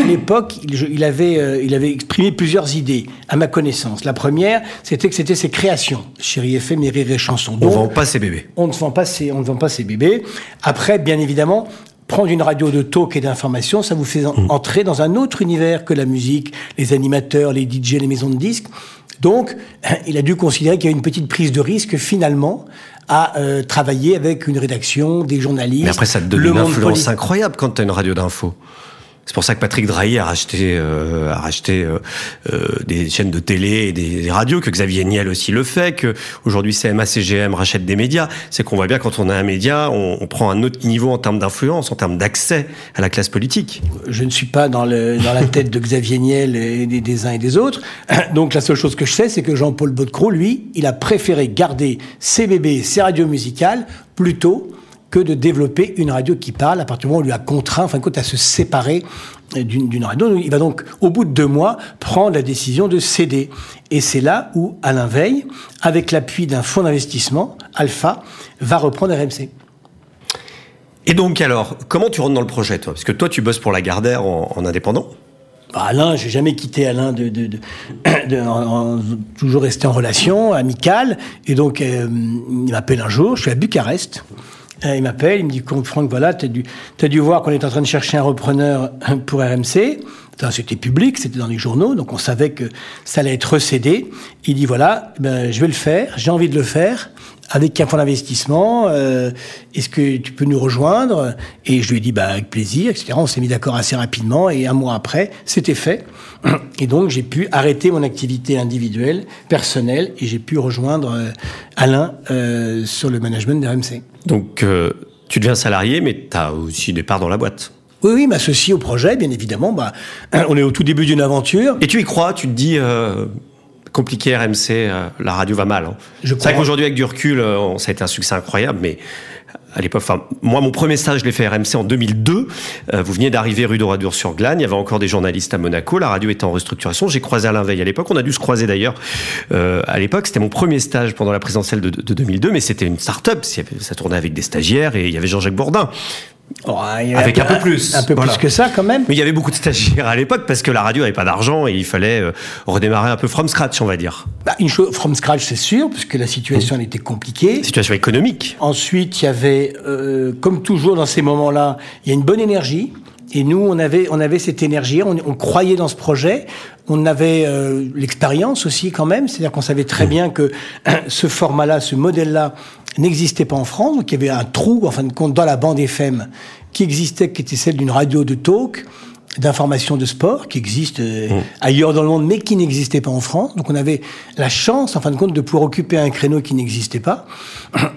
à l'époque, il, avait, euh, il avait exprimé plusieurs idées, à ma connaissance. La première, c'était que c'était ses créations, Chéri FM et Rire et Chanson. On ne vend pas ses bébés. On ne vend pas ses, on ne vend pas ses bébés. Après, bien évidemment, prendre une radio de talk et d'information, ça vous fait mm. entrer dans un autre univers que la musique, les animateurs, les DJ, les maisons de disques. Donc, il a dû considérer qu'il y a une petite prise de risque finalement à euh, travailler avec une rédaction, des journalistes. Mais après, ça te donne une influence incroyable quand tu as une radio d'info. C'est pour ça que Patrick Drahi a racheté, euh, a racheté euh, euh, des chaînes de télé et des, radios, que Xavier Niel aussi le fait, que aujourd'hui CMA CGM rachète des médias. C'est qu'on voit bien quand on a un média, on, prend un autre niveau en termes d'influence, en termes d'accès à la classe politique. Je ne suis pas dans la tête de Xavier Niel et des, des, uns et des autres. Donc la seule chose que je sais, c'est que Jean-Paul Baudecroux, lui, il a préféré garder ses bébés, ses radios musicales, plutôt que de développer une radio qui parle à partir du moment où on lui a contraint, enfin, à se séparer d'une radio. Il va donc, au bout de deux mois, prendre la décision de céder. Et c'est là où Alain Veil, avec l'appui d'un fonds d'investissement, Alpha, va reprendre RMC. Et donc alors, comment tu rentres dans le projet, toi? Parce que toi, tu bosses pour la Gardère en, indépendant bah, Alain, j'ai jamais quitté Alain de, de, toujours resté en relation amicale. Et donc, euh, il m'appelle un jour, je suis à Bucarest. Euh, il m'appelle, il me dit Franck, voilà, tu as dû, as dû voir qu'on est en train de chercher un repreneur pour RMC. C'était public, c'était dans les journaux, donc on savait que ça allait être recédé. Il dit voilà, ben, je vais le faire, j'ai envie de le faire avec un fonds d'investissement. Euh, est-ce que tu peux nous rejoindre Et je lui ai dit bah, avec plaisir, etc. On s'est mis d'accord assez rapidement et un mois après, c'était fait. Et donc j'ai pu arrêter mon activité individuelle, personnelle, et j'ai pu rejoindre euh, Alain sur le management d'RMC. Donc, euh, Tu deviens salarié, mais tu as aussi des parts dans la boîte. Oui, oui, m'associe au projet, bien évidemment. Bah, on est au tout début d'une aventure. Et tu y crois Tu te dis, euh, compliqué RMC, euh, la radio va mal. Hein. C'est vrai qu'aujourd'hui, avec du recul, euh, ça a été un succès incroyable, mais à l'époque, enfin, moi, mon premier stage, je l'ai fait à RMC en 2002. Euh, vous veniez d'arriver rue d'Oradour sur Glane. Il y avait encore des journalistes à Monaco. La radio était en restructuration. J'ai croisé Alain Veil à l'époque. On a dû se croiser d'ailleurs. Euh, à l'époque, c'était mon premier stage pendant la présidentielle de, de 2002, mais c'était une start-up. Ça tournait avec des stagiaires et il y avait Jean-Jacques Bourdin. Oh, Avec un peu plus. Un peu plus que ça, quand même. Mais il y avait beaucoup de stagiaires à l'époque parce que la radio n'avait pas d'argent et il fallait euh, redémarrer un peu from scratch, on va dire. Bah, une chose, from scratch, c'est sûr, puisque la situation était compliquée. Situation économique. Ensuite, il y avait, euh, comme toujours dans ces moments-là, il y a une bonne énergie. Et nous, on avait, on avait cette énergie, on, on croyait dans ce projet, on avait euh, l'expérience aussi quand même, c'est-à-dire qu'on savait très bien que ce format-là, ce modèle-là, n'existait pas en France, donc il y avait un trou, en fin de compte, dans la bande FM qui existait, qui était celle d'une radio de talk, d'information de sport qui existe euh, mmh. ailleurs dans le monde mais qui n'existait pas en France. Donc on avait la chance en fin de compte de pouvoir occuper un créneau qui n'existait pas.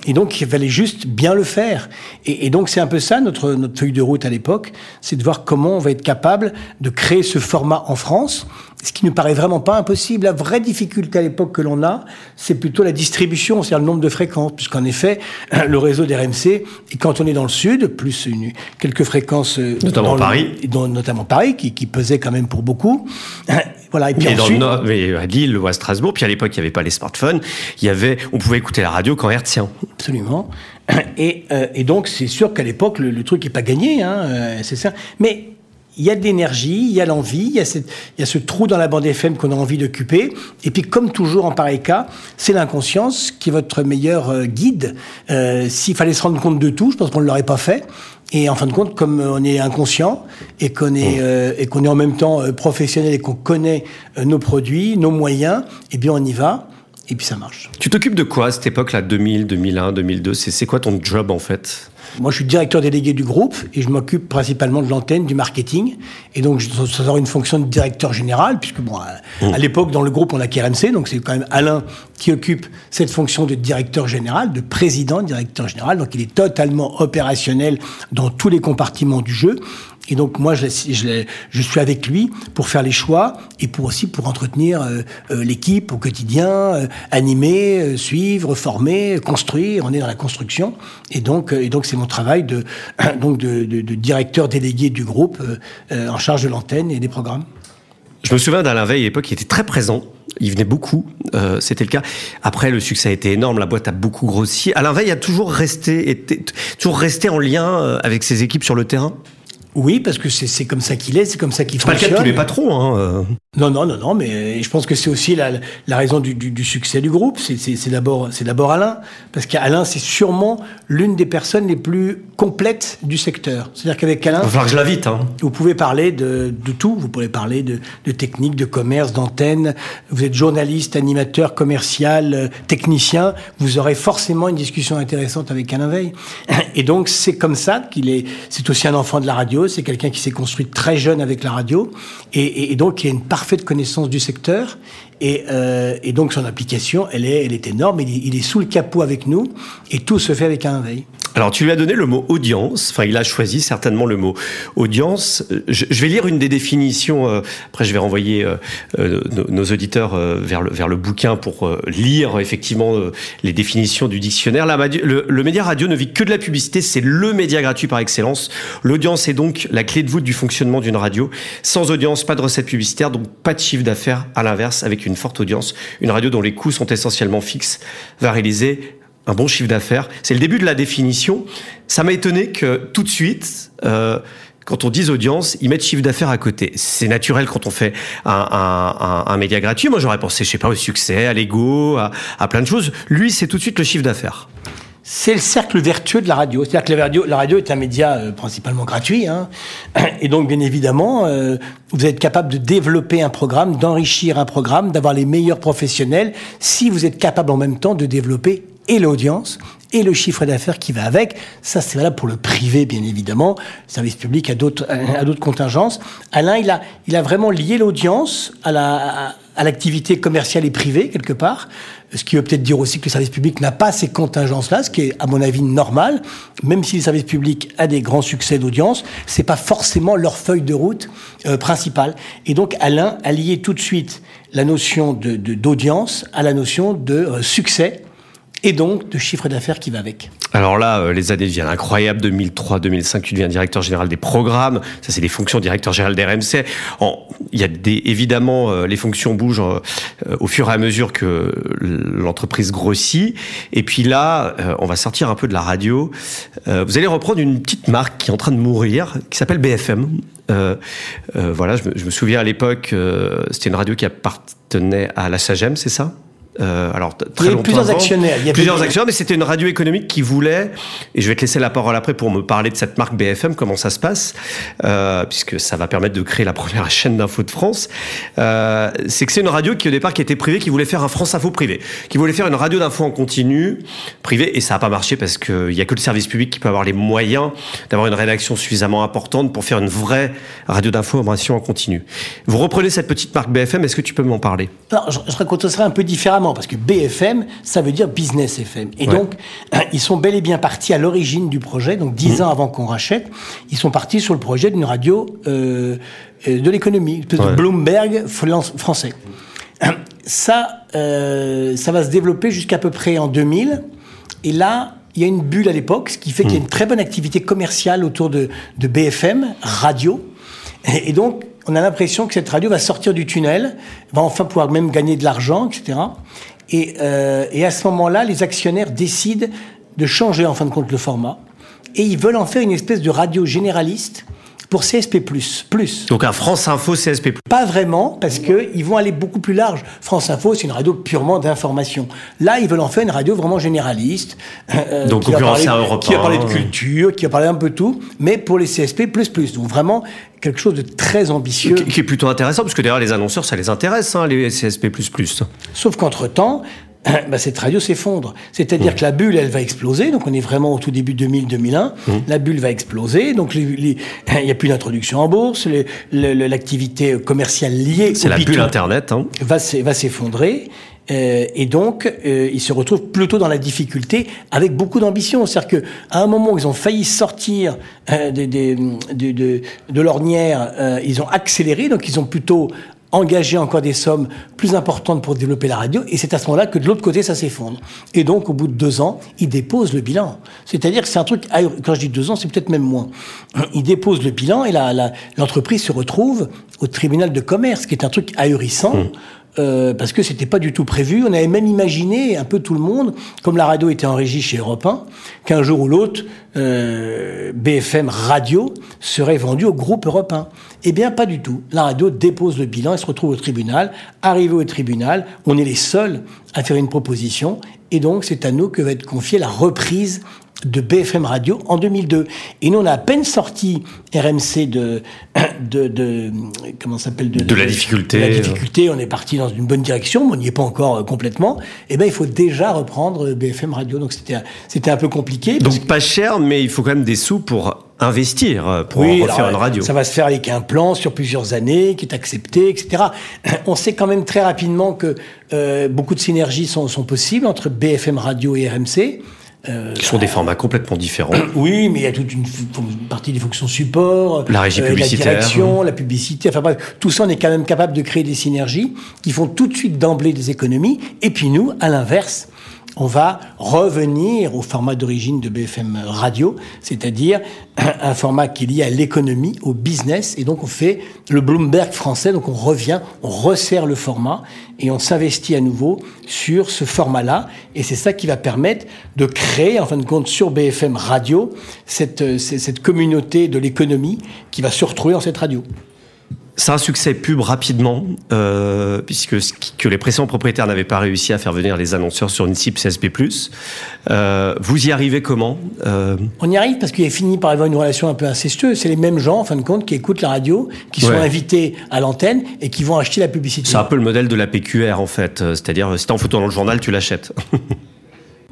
Et donc il fallait juste bien le faire. Et, et donc c'est un peu ça notre, notre feuille de route à l'époque, c'est de voir comment on va être capable de créer ce format en France ce qui ne paraît vraiment pas impossible. La vraie difficulté à l'époque que l'on a, c'est plutôt la distribution, c'est-à-dire le nombre de fréquences, puisqu'en effet, le réseau d'RMC, et quand on est dans le sud, plus une, quelques fréquences... Euh, notamment Paris. notamment Paris, qui, qui, pesait quand même pour beaucoup. voilà, et puis ensuite, dans le mais à Lille ou à Strasbourg, puis à l'époque, il n'y avait pas les smartphones, il y avait, on pouvait écouter la radio quand hertzien. Absolument. Et, euh, et donc, c'est sûr qu'à l'époque, le, le, truc n'est pas gagné, hein, euh, c'est ça. Mais il y a de l'énergie, il y a l'envie, il, il, y a ce trou dans la bande FM qu'on a envie d'occuper. Et puis, comme toujours en pareil cas, c'est l'inconscience qui est votre meilleur euh, guide. Euh, S'il fallait se rendre compte de tout, je pense qu'on ne l'aurait pas fait. Et en fin de compte, comme on est inconscient et qu'on est, euh, et qu'on est en même temps euh, professionnel et qu'on connaît euh, nos produits, nos moyens, eh bien, on y va. Et puis ça marche. Tu t'occupes de quoi à cette époque-là, 2000, 2001, 2002 C'est quoi ton job en fait? Moi, je suis directeur délégué du groupe et je m'occupe principalement de l'antenne, du marketing. Et donc, je dois une fonction de directeur général, puisque bon, à, mmh. l'époque, dans le groupe, on a KRMC, donc c'est quand même Alain qui occupe cette fonction de directeur général, de président directeur général. Donc, il est totalement opérationnel dans tous les compartiments du jeu. Et donc moi, je, suis avec lui pour faire les choix et pour aussi pour entretenir euh, euh, l'équipe au quotidien, euh, animer, suivre, former, construire. On est dans la construction et donc c'est mon travail de directeur délégué du groupe en charge de l'antenne et des programmes. Je me souviens d'Alain Veil à l'époque, il était très présent. Il venait beaucoup, c'était le cas. Après, le succès a été énorme, la boîte a beaucoup grossi. Alain Veil a toujours resté en lien avec ses équipes sur le terrain? Oui, parce que c'est comme ça qu'il est, c'est comme ça qu'il fonctionne. C'est pas le cas de tous les patrons. Hein. Non, non, non, non, mais je pense que c'est aussi la, la raison du, du, du, succès du groupe. C'est d'abord, c'est d'abord Alain, parce qu'Alain, c'est sûrement l'une des personnes les plus complètes du secteur. C'est-à-dire qu'avec Alain, je l'invite. Hein. Vous pouvez parler de, de, tout. Vous pouvez parler de, de technique, de commerce, d'antenne. Vous êtes journaliste, animateur, commercial, euh, technicien. Vous aurez forcément une discussion intéressante avec Alain Veil. Et donc, c'est comme ça qu'il est. C'est aussi un enfant de la radio. C'est quelqu'un qui s'est construit très jeune avec la radio, et, et, et donc il a une parfaite connaissance du secteur. Et, euh, et, donc son application, elle est, elle est énorme. Il, il, est sous le capot avec nous et tout se fait avec un veille. Alors tu lui as donné le mot audience. Enfin, il a choisi certainement le mot audience. Je, je vais lire une des définitions. Euh, après, je vais renvoyer euh, euh nos, nos, auditeurs euh, vers le vers le bouquin pour euh, lire effectivement les définitions du dictionnaire. La, le, le média radio ne vit que de la publicité. C'est le média gratuit par excellence. L'audience est donc la clé de voûte du fonctionnement d'une radio. Sans audience, pas de recette publicitaire, donc pas de chiffre d'affaires. À l'inverse, avec une forte audience. Une radio dont les coûts sont essentiellement fixes va réaliser un bon chiffre d'affaires. C'est le début de la définition. Ça m'a étonné que tout de suite, euh, quand on dit audience, ils mettent chiffre d'affaires à côté. C'est naturel quand on fait un, un, un, un média gratuit. Moi, j'aurais pensé, je sais pas, au succès, à l'ego, à, plein de choses. Lui, c'est tout de suite le chiffre d'affaires c'est le cercle vertueux de la radio. C'est-à-dire que la radio, la radio est un média euh, principalement gratuit, hein, et donc bien évidemment, euh, vous êtes capable de développer un programme, d'enrichir un programme, d'avoir les meilleurs professionnels, si vous êtes capable en même temps de développer et l'audience et le chiffre d'affaires qui va avec. Ça, c'est valable pour le privé, bien évidemment. Le service public a d'autres, à d'autres contingences. Alain, il a, il a vraiment lié l'audience à la, à l'activité commerciale et privée, quelque part. Ce qui veut peut-être dire aussi que le service public n'a pas ces contingences-là, ce qui est, à mon avis, normal. Même si le service public a des grands succès d'audience, c'est pas forcément leur feuille de route euh, principale. Et donc, Alain a lié tout de suite la notion de, d'audience à la notion de euh, succès et donc de chiffre d'affaires qui va avec. Alors là, euh, les années deviennent incroyables. 2003-2005, tu deviens directeur général des programmes. Ça, c'est des fonctions directeur général d'RMC. Il y a des, évidemment, euh, les fonctions bougent euh, au fur et à mesure que l'entreprise grossit. Et puis là, on va sortir un peu de la radio. vous allez reprendre une petite marque qui est en train de mourir, qui s'appelle BFM. voilà, je me, je me, souviens à l'époque, c'était une radio qui appartenait à la SAGEM, c'est ça? Euh, alors, très il y a plusieurs actionnaires. Il y a plusieurs actionnaires, mais c'était une radio économique qui voulait, et je vais te laisser la parole après pour me parler de cette marque BFM, comment ça se passe, euh, puisque ça va permettre de créer la première chaîne d'info de France. Euh, c'est que c'est une radio qui au départ qui était privée, qui voulait faire un France Info privé, qui voulait faire une radio d'info en continu privée, et ça n'a pas marché parce qu'il n'y a que le service public qui peut avoir les moyens d'avoir une rédaction suffisamment importante pour faire une vraie radio d'information en continu. Vous reprenez cette petite marque BFM, est-ce que tu peux m'en parler? Alors, je, je raconte ça un peu différemment parce que BFM, ça veut dire Business FM. Et donc, ils sont bel et bien partis à l'origine du projet, donc dix mmh. ans avant qu'on rachète, ils sont partis sur le projet d'une radio euh, euh de l'économie, de Bloomberg français. Ça, euh, ça va se développer jusqu'à peu près en 2000. Et là, il y a une bulle à l'époque, ce qui fait qu'il y a une mmh. très bonne activité commerciale autour de, de BFM, radio. Et, et donc, on a l'impression que cette radio va sortir du tunnel, va enfin pouvoir même gagner de l'argent, etc. Et, euh, et à ce moment-là, les actionnaires décident de changer en fin de compte le format. Et ils veulent en faire une espèce de radio généraliste pour CSP+. Plus. Donc un France Info CSP+. Pas vraiment, parce que ils vont aller beaucoup plus large. France Info, c'est une radio purement d'information. Là, ils veulent en faire une radio vraiment généraliste. Euh, Donc qui va, parler, qui va parler de culture, qui va parler un peu tout, mais pour les CSP++. Donc vraiment quelque chose de très ambitieux. Qui, est plutôt intéressant, parce que d'ailleurs les annonceurs, ça les intéresse, hein, les CSP++. Sauf qu'entre-temps, bah, cette radio s'effondre. C'est-à-dire mmh. que la bulle, elle va exploser. Donc on est vraiment au tout début 2000-2001. Mmh. La bulle va exploser. Donc il n'y a plus d'introduction en bourse. L'activité commerciale liée c'est la bulle Internet hein. va s'effondrer. Euh, et donc, euh, ils se retrouvent plutôt dans la difficulté avec beaucoup d'ambition. C'est-à-dire qu'à un moment où ils ont failli sortir euh, de, de, de l'ornière, ils ont accéléré, donc ils ont plutôt engager encore des sommes plus importantes pour développer la radio. Et c'est à ce moment-là que de l'autre côté, ça s'effondre. Et donc, au bout de deux ans, ils déposent le bilan. C'est-à-dire que c'est un truc, quand je dis deux ans, c'est peut-être même moins. Ils déposent le bilan et l'entreprise se retrouve au tribunal de commerce, qui est un truc ahurissant. Mmh. Euh, parce que c'était pas du tout prévu. On avait même imaginé, un peu tout le monde, comme la radio était en régie chez Europe 1, qu'un jour ou l'autre, euh, BFM Radio serait vendu au groupe Europe 1. Eh bien, pas du tout. La radio dépose le bilan, elle se retrouve au tribunal. Arrivé au tribunal, on est les seuls à faire une proposition, et donc c'est à nous que va être confiée la reprise de BFM Radio en 2002. Et nous, on a à peine sorti RMC de, de, de comment s'appelle de, de, la difficulté. la difficulté, on est parti dans une bonne direction, mais on n'y est pas encore euh, complètement. Et eh ben, il faut déjà reprendre BFM Radio. Donc c'était c'était un peu compliqué. Donc pas cher, mais il faut quand même des sous pour investir euh, pour refaire une radio. Ça va se faire avec un plan sur plusieurs années qui est accepté, etc. On sait quand même très rapidement que euh, beaucoup de synergies sont, sont possibles entre BFM Radio et RMC. Euh, qui sont des formats complètement différents. Oui, mais il y a toute une, partie des fonctions support, la régie publicitaire, la direction, la publicité. Enfin bref, tout ça, on est quand même capable de créer des synergies qui font tout de suite d'emblée des économies. Et puis nous, à l'inverse, on va revenir au format d'origine de BFM Radio, c'est-à-dire un format qui est lié à l'économie, au business, et donc on fait le Bloomberg français, donc on revient, on resserre le format et on s'investit à nouveau sur ce format-là, et c'est ça qui va permettre de créer, en fin de compte, sur BFM Radio, cette, cette communauté de l'économie qui va se retrouver dans cette radio. C'est un succès pub rapidement, euh, puisque que les précédents propriétaires n'avaient pas réussi à faire venir les annonceurs sur une cible CSP+. Euh, vous y arrivez comment euh... On y arrive parce qu'il est fini par avoir une relation un peu incestueuse. C'est les mêmes gens, en fin de compte, qui écoutent la radio, qui sont invités à l'antenne et qui vont acheter la publicité. C'est un peu le modèle de la PQR, en fait. C'est-à-dire, si t'es en photo dans le journal, tu l'achètes.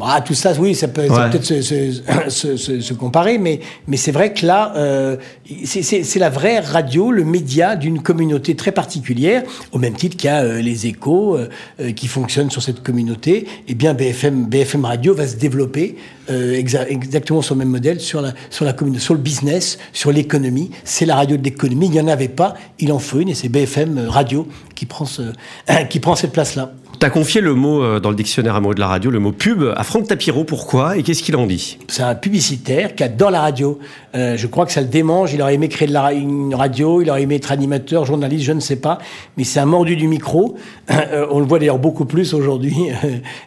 Ah, tout ça, oui, ça peut, peut-être se, se, se, se, comparer, mais, mais c'est vrai que là, euh, c'est la vraie radio, le média d'une communauté très particulière, au même titre qu'il y a euh, les échos euh, qui fonctionnent sur cette communauté. Eh bien, BFM, BFM Radio va se développer exactement sur le même modèle sur la, sur la communauté, sur le business, sur l'économie. C'est la radio de l'économie. Il n'y en avait pas, il en faut une, et c'est BFM Radio qui prend, ce, qui prend cette place-là. Tu as confié le mot euh, dans le dictionnaire à mots de la radio, le mot pub, à Franck Tapiro. Pourquoi et qu'est-ce qu'il en dit? C'est un publicitaire qui adore la radio. Euh, je crois que ça le démange. Il aurait aimé créer une radio, il aurait aimé être animateur, journaliste, je ne sais pas. Mais c'est un mordu du micro. Euh, on le voit d'ailleurs beaucoup plus aujourd'hui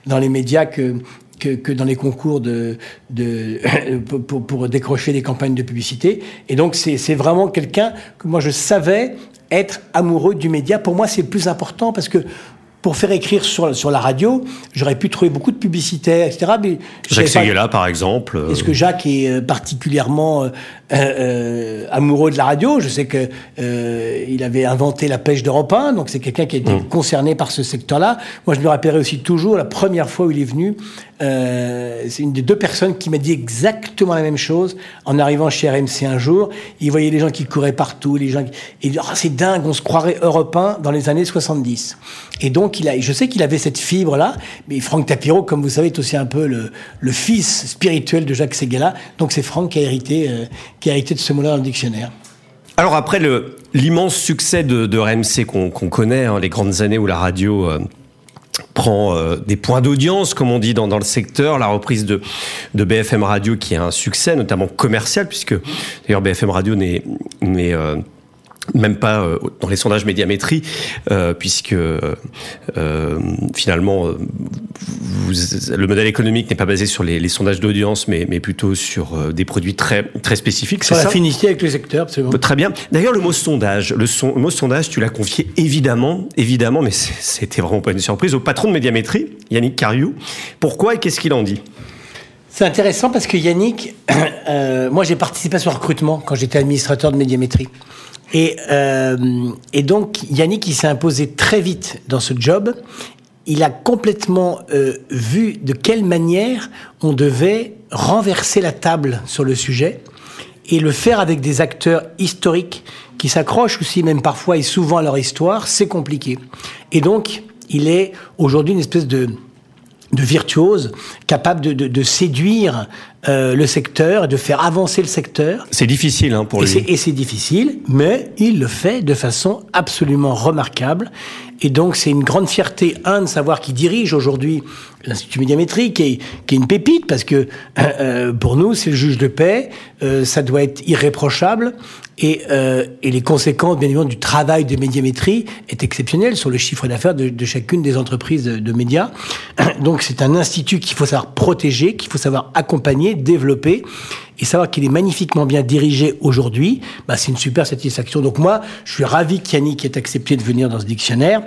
dans les médias que, que, dans les concours de, de pour, pour, décrocher des campagnes de publicité. Et donc c'est vraiment quelqu'un que moi je savais être amoureux du média. Pour moi c'est le plus important parce que pour faire écrire sur, sur la radio, j'aurais pu trouver beaucoup de publicitaires, etc. Mais Jacques Seguela, par exemple. Est-ce que Jacques est euh, particulièrement euh, euh, amoureux de la radio? Je sais que euh, il avait inventé la pêche d'Europe 1, donc c'est quelqu'un qui a été mmh. concerné par ce secteur-là. Moi, je me rappellerai aussi toujours la première fois où il est venu. Euh, c'est une des deux personnes qui m'a dit exactement la même chose en arrivant chez RMC un jour. Il voyait les gens qui couraient partout, les gens. Qui... Et oh, c'est dingue, on se croirait européen dans les années 70. Et donc, il a, je sais qu'il avait cette fibre-là, mais Franck Tapiro, comme vous savez, est aussi un peu le, fils spirituel de Jacques Seguela. Donc, c'est Franck qui a hérité, euh, qui a hérité de ce mot-là dans le dictionnaire. Alors, après l'immense succès de, de RMC qu'on connaît, hein, les grandes années où la radio. Euh, prend euh, des points d'audience, comme on dit dans, dans, le secteur, la reprise de, de BFM Radio qui est un succès, notamment commercial, puisque d'ailleurs BFM Radio n'est même pas euh, dans les sondages médiamétrie, euh, puisque euh, finalement vous, le modèle économique n'est pas basé sur les, les sondages d'audience, mais, mais, plutôt sur des produits très très spécifiques. C'est ça? affinité avec le secteur, absolument. Très bien. D'ailleurs, le mot sondage, le, son, le, mot sondage, tu l'as confié évidemment, évidemment, mais c'était vraiment pas une surprise au patron de médiamétrie, Yannick Cariou. Pourquoi et qu'est-ce qu'il en dit? C'est intéressant parce que Yannick, moi j'ai participé à son recrutement quand j'étais administrateur de médiamétrie. Et, euh, et donc, Yannick, il s'est imposé très vite dans ce job. Il a complètement euh, vu de quelle manière on devait renverser la table sur le sujet et le faire avec des acteurs historiques qui s'accrochent aussi, même parfois et souvent à leur histoire, c'est compliqué. Et donc, il est aujourd'hui une espèce de, virtuose, capable de séduire euh, le secteur, de faire avancer le secteur. C'est difficile hein, pour lui. Et c'est difficile, mais il le fait de façon absolument remarquable. Et donc c'est une grande fierté, un, de savoir qu'il dirige aujourd'hui l'Institut médiamétrique, qui est, qui est une pépite, parce que euh, euh pour nous, c'est le juge de paix, euh, ça doit être irréprochable, et, euh, et, les conséquences, bien évidemment, du travail de médiamétrie est exceptionnel sur le chiffre d'affaires de, de, chacune des entreprises de, de médias. Donc c'est un institut qu'il faut savoir protéger, qu'il faut savoir accompagner, développer, et savoir qu'il est magnifiquement bien dirigé aujourd'hui, bah, c'est une super satisfaction. Donc moi, je suis ravi qu'Yannick ait accepté de venir dans ce dictionnaire.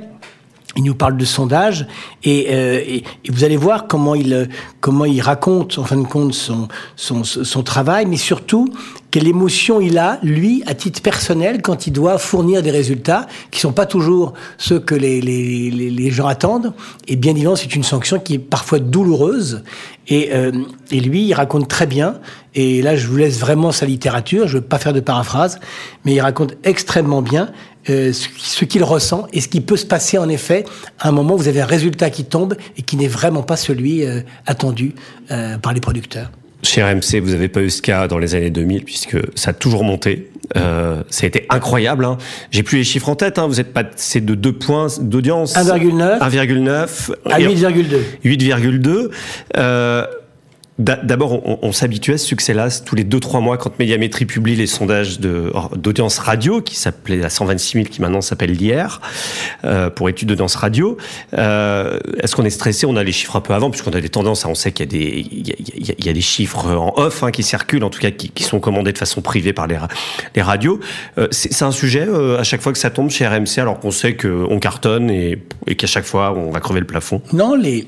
Il nous parle de sondage et, euh, et, vous allez voir comment il comment il raconte en fin de compte son son, son travail, mais surtout quelle émotion il a lui à titre personnel quand il doit fournir des résultats qui sont pas toujours ceux que les les, les, gens attendent. Et bien évidemment, c'est une sanction qui est parfois douloureuse. Et, euh, et lui, il raconte très bien. Et là, je vous laisse vraiment sa littérature. Je veux pas faire de paraphrase, mais il raconte extrêmement bien euh, ce qu'il ressent et ce qui peut se passer en effet à un moment où vous avez un résultat qui tombe et qui n'est vraiment pas celui euh, attendu euh, par les producteurs. Chez RMC, vous n'avez pas eu ce cas dans les années 2000 puisque ça a toujours monté. Euh, ça a été incroyable. Hein. J'ai plus les chiffres en tête. Hein. Vous êtes passé de 2 points d'audience. 1,9. 1,9. À 8,2. 8,2. Euh, D'abord, on, on s'habituait à ce succès-là tous les 2-3 mois quand Médiamétrie publie les sondages d'audience radio, qui s'appelait la 126 000, qui maintenant s'appelle l'IR, euh, pour études d'audience radio. Euh, Est-ce qu'on est stressé? On a les chiffres un peu avant, puisqu'on a des tendances, on sait qu'il y, a des chiffres en off hein, qui circulent, en tout cas qui, sont commandés de façon privée par les, radios. Euh, C'est un sujet, à chaque fois que ça tombe chez RMC, alors qu'on sait qu'on cartonne et, et qu'à chaque fois on va crever le plafond Non, les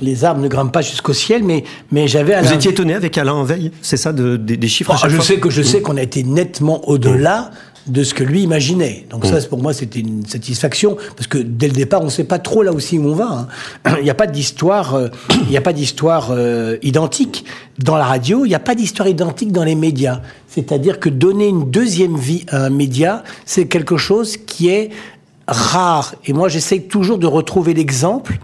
les arbres ne grimpent pas jusqu'au ciel, mais, mais j'avais Alain... Vous étiez étonné avec Alain Veille, c'est ça, de, des chiffres oh, Je sais que je sais qu'on a été nettement au-delà de ce que lui imaginait. Donc ça, pour moi, c'était une satisfaction parce que dès le départ, on ne sait pas trop là aussi où on va. hein. Il n'y a pas d'histoire, euh, il n'y a pas d'histoire euh, identique dans la radio. Il n'y a pas d'histoire identique dans les médias. C'est-à-dire que donner une deuxième vie à un média, c'est quelque chose qui est rare. Et moi, j'essaie toujours de retrouver l'exemple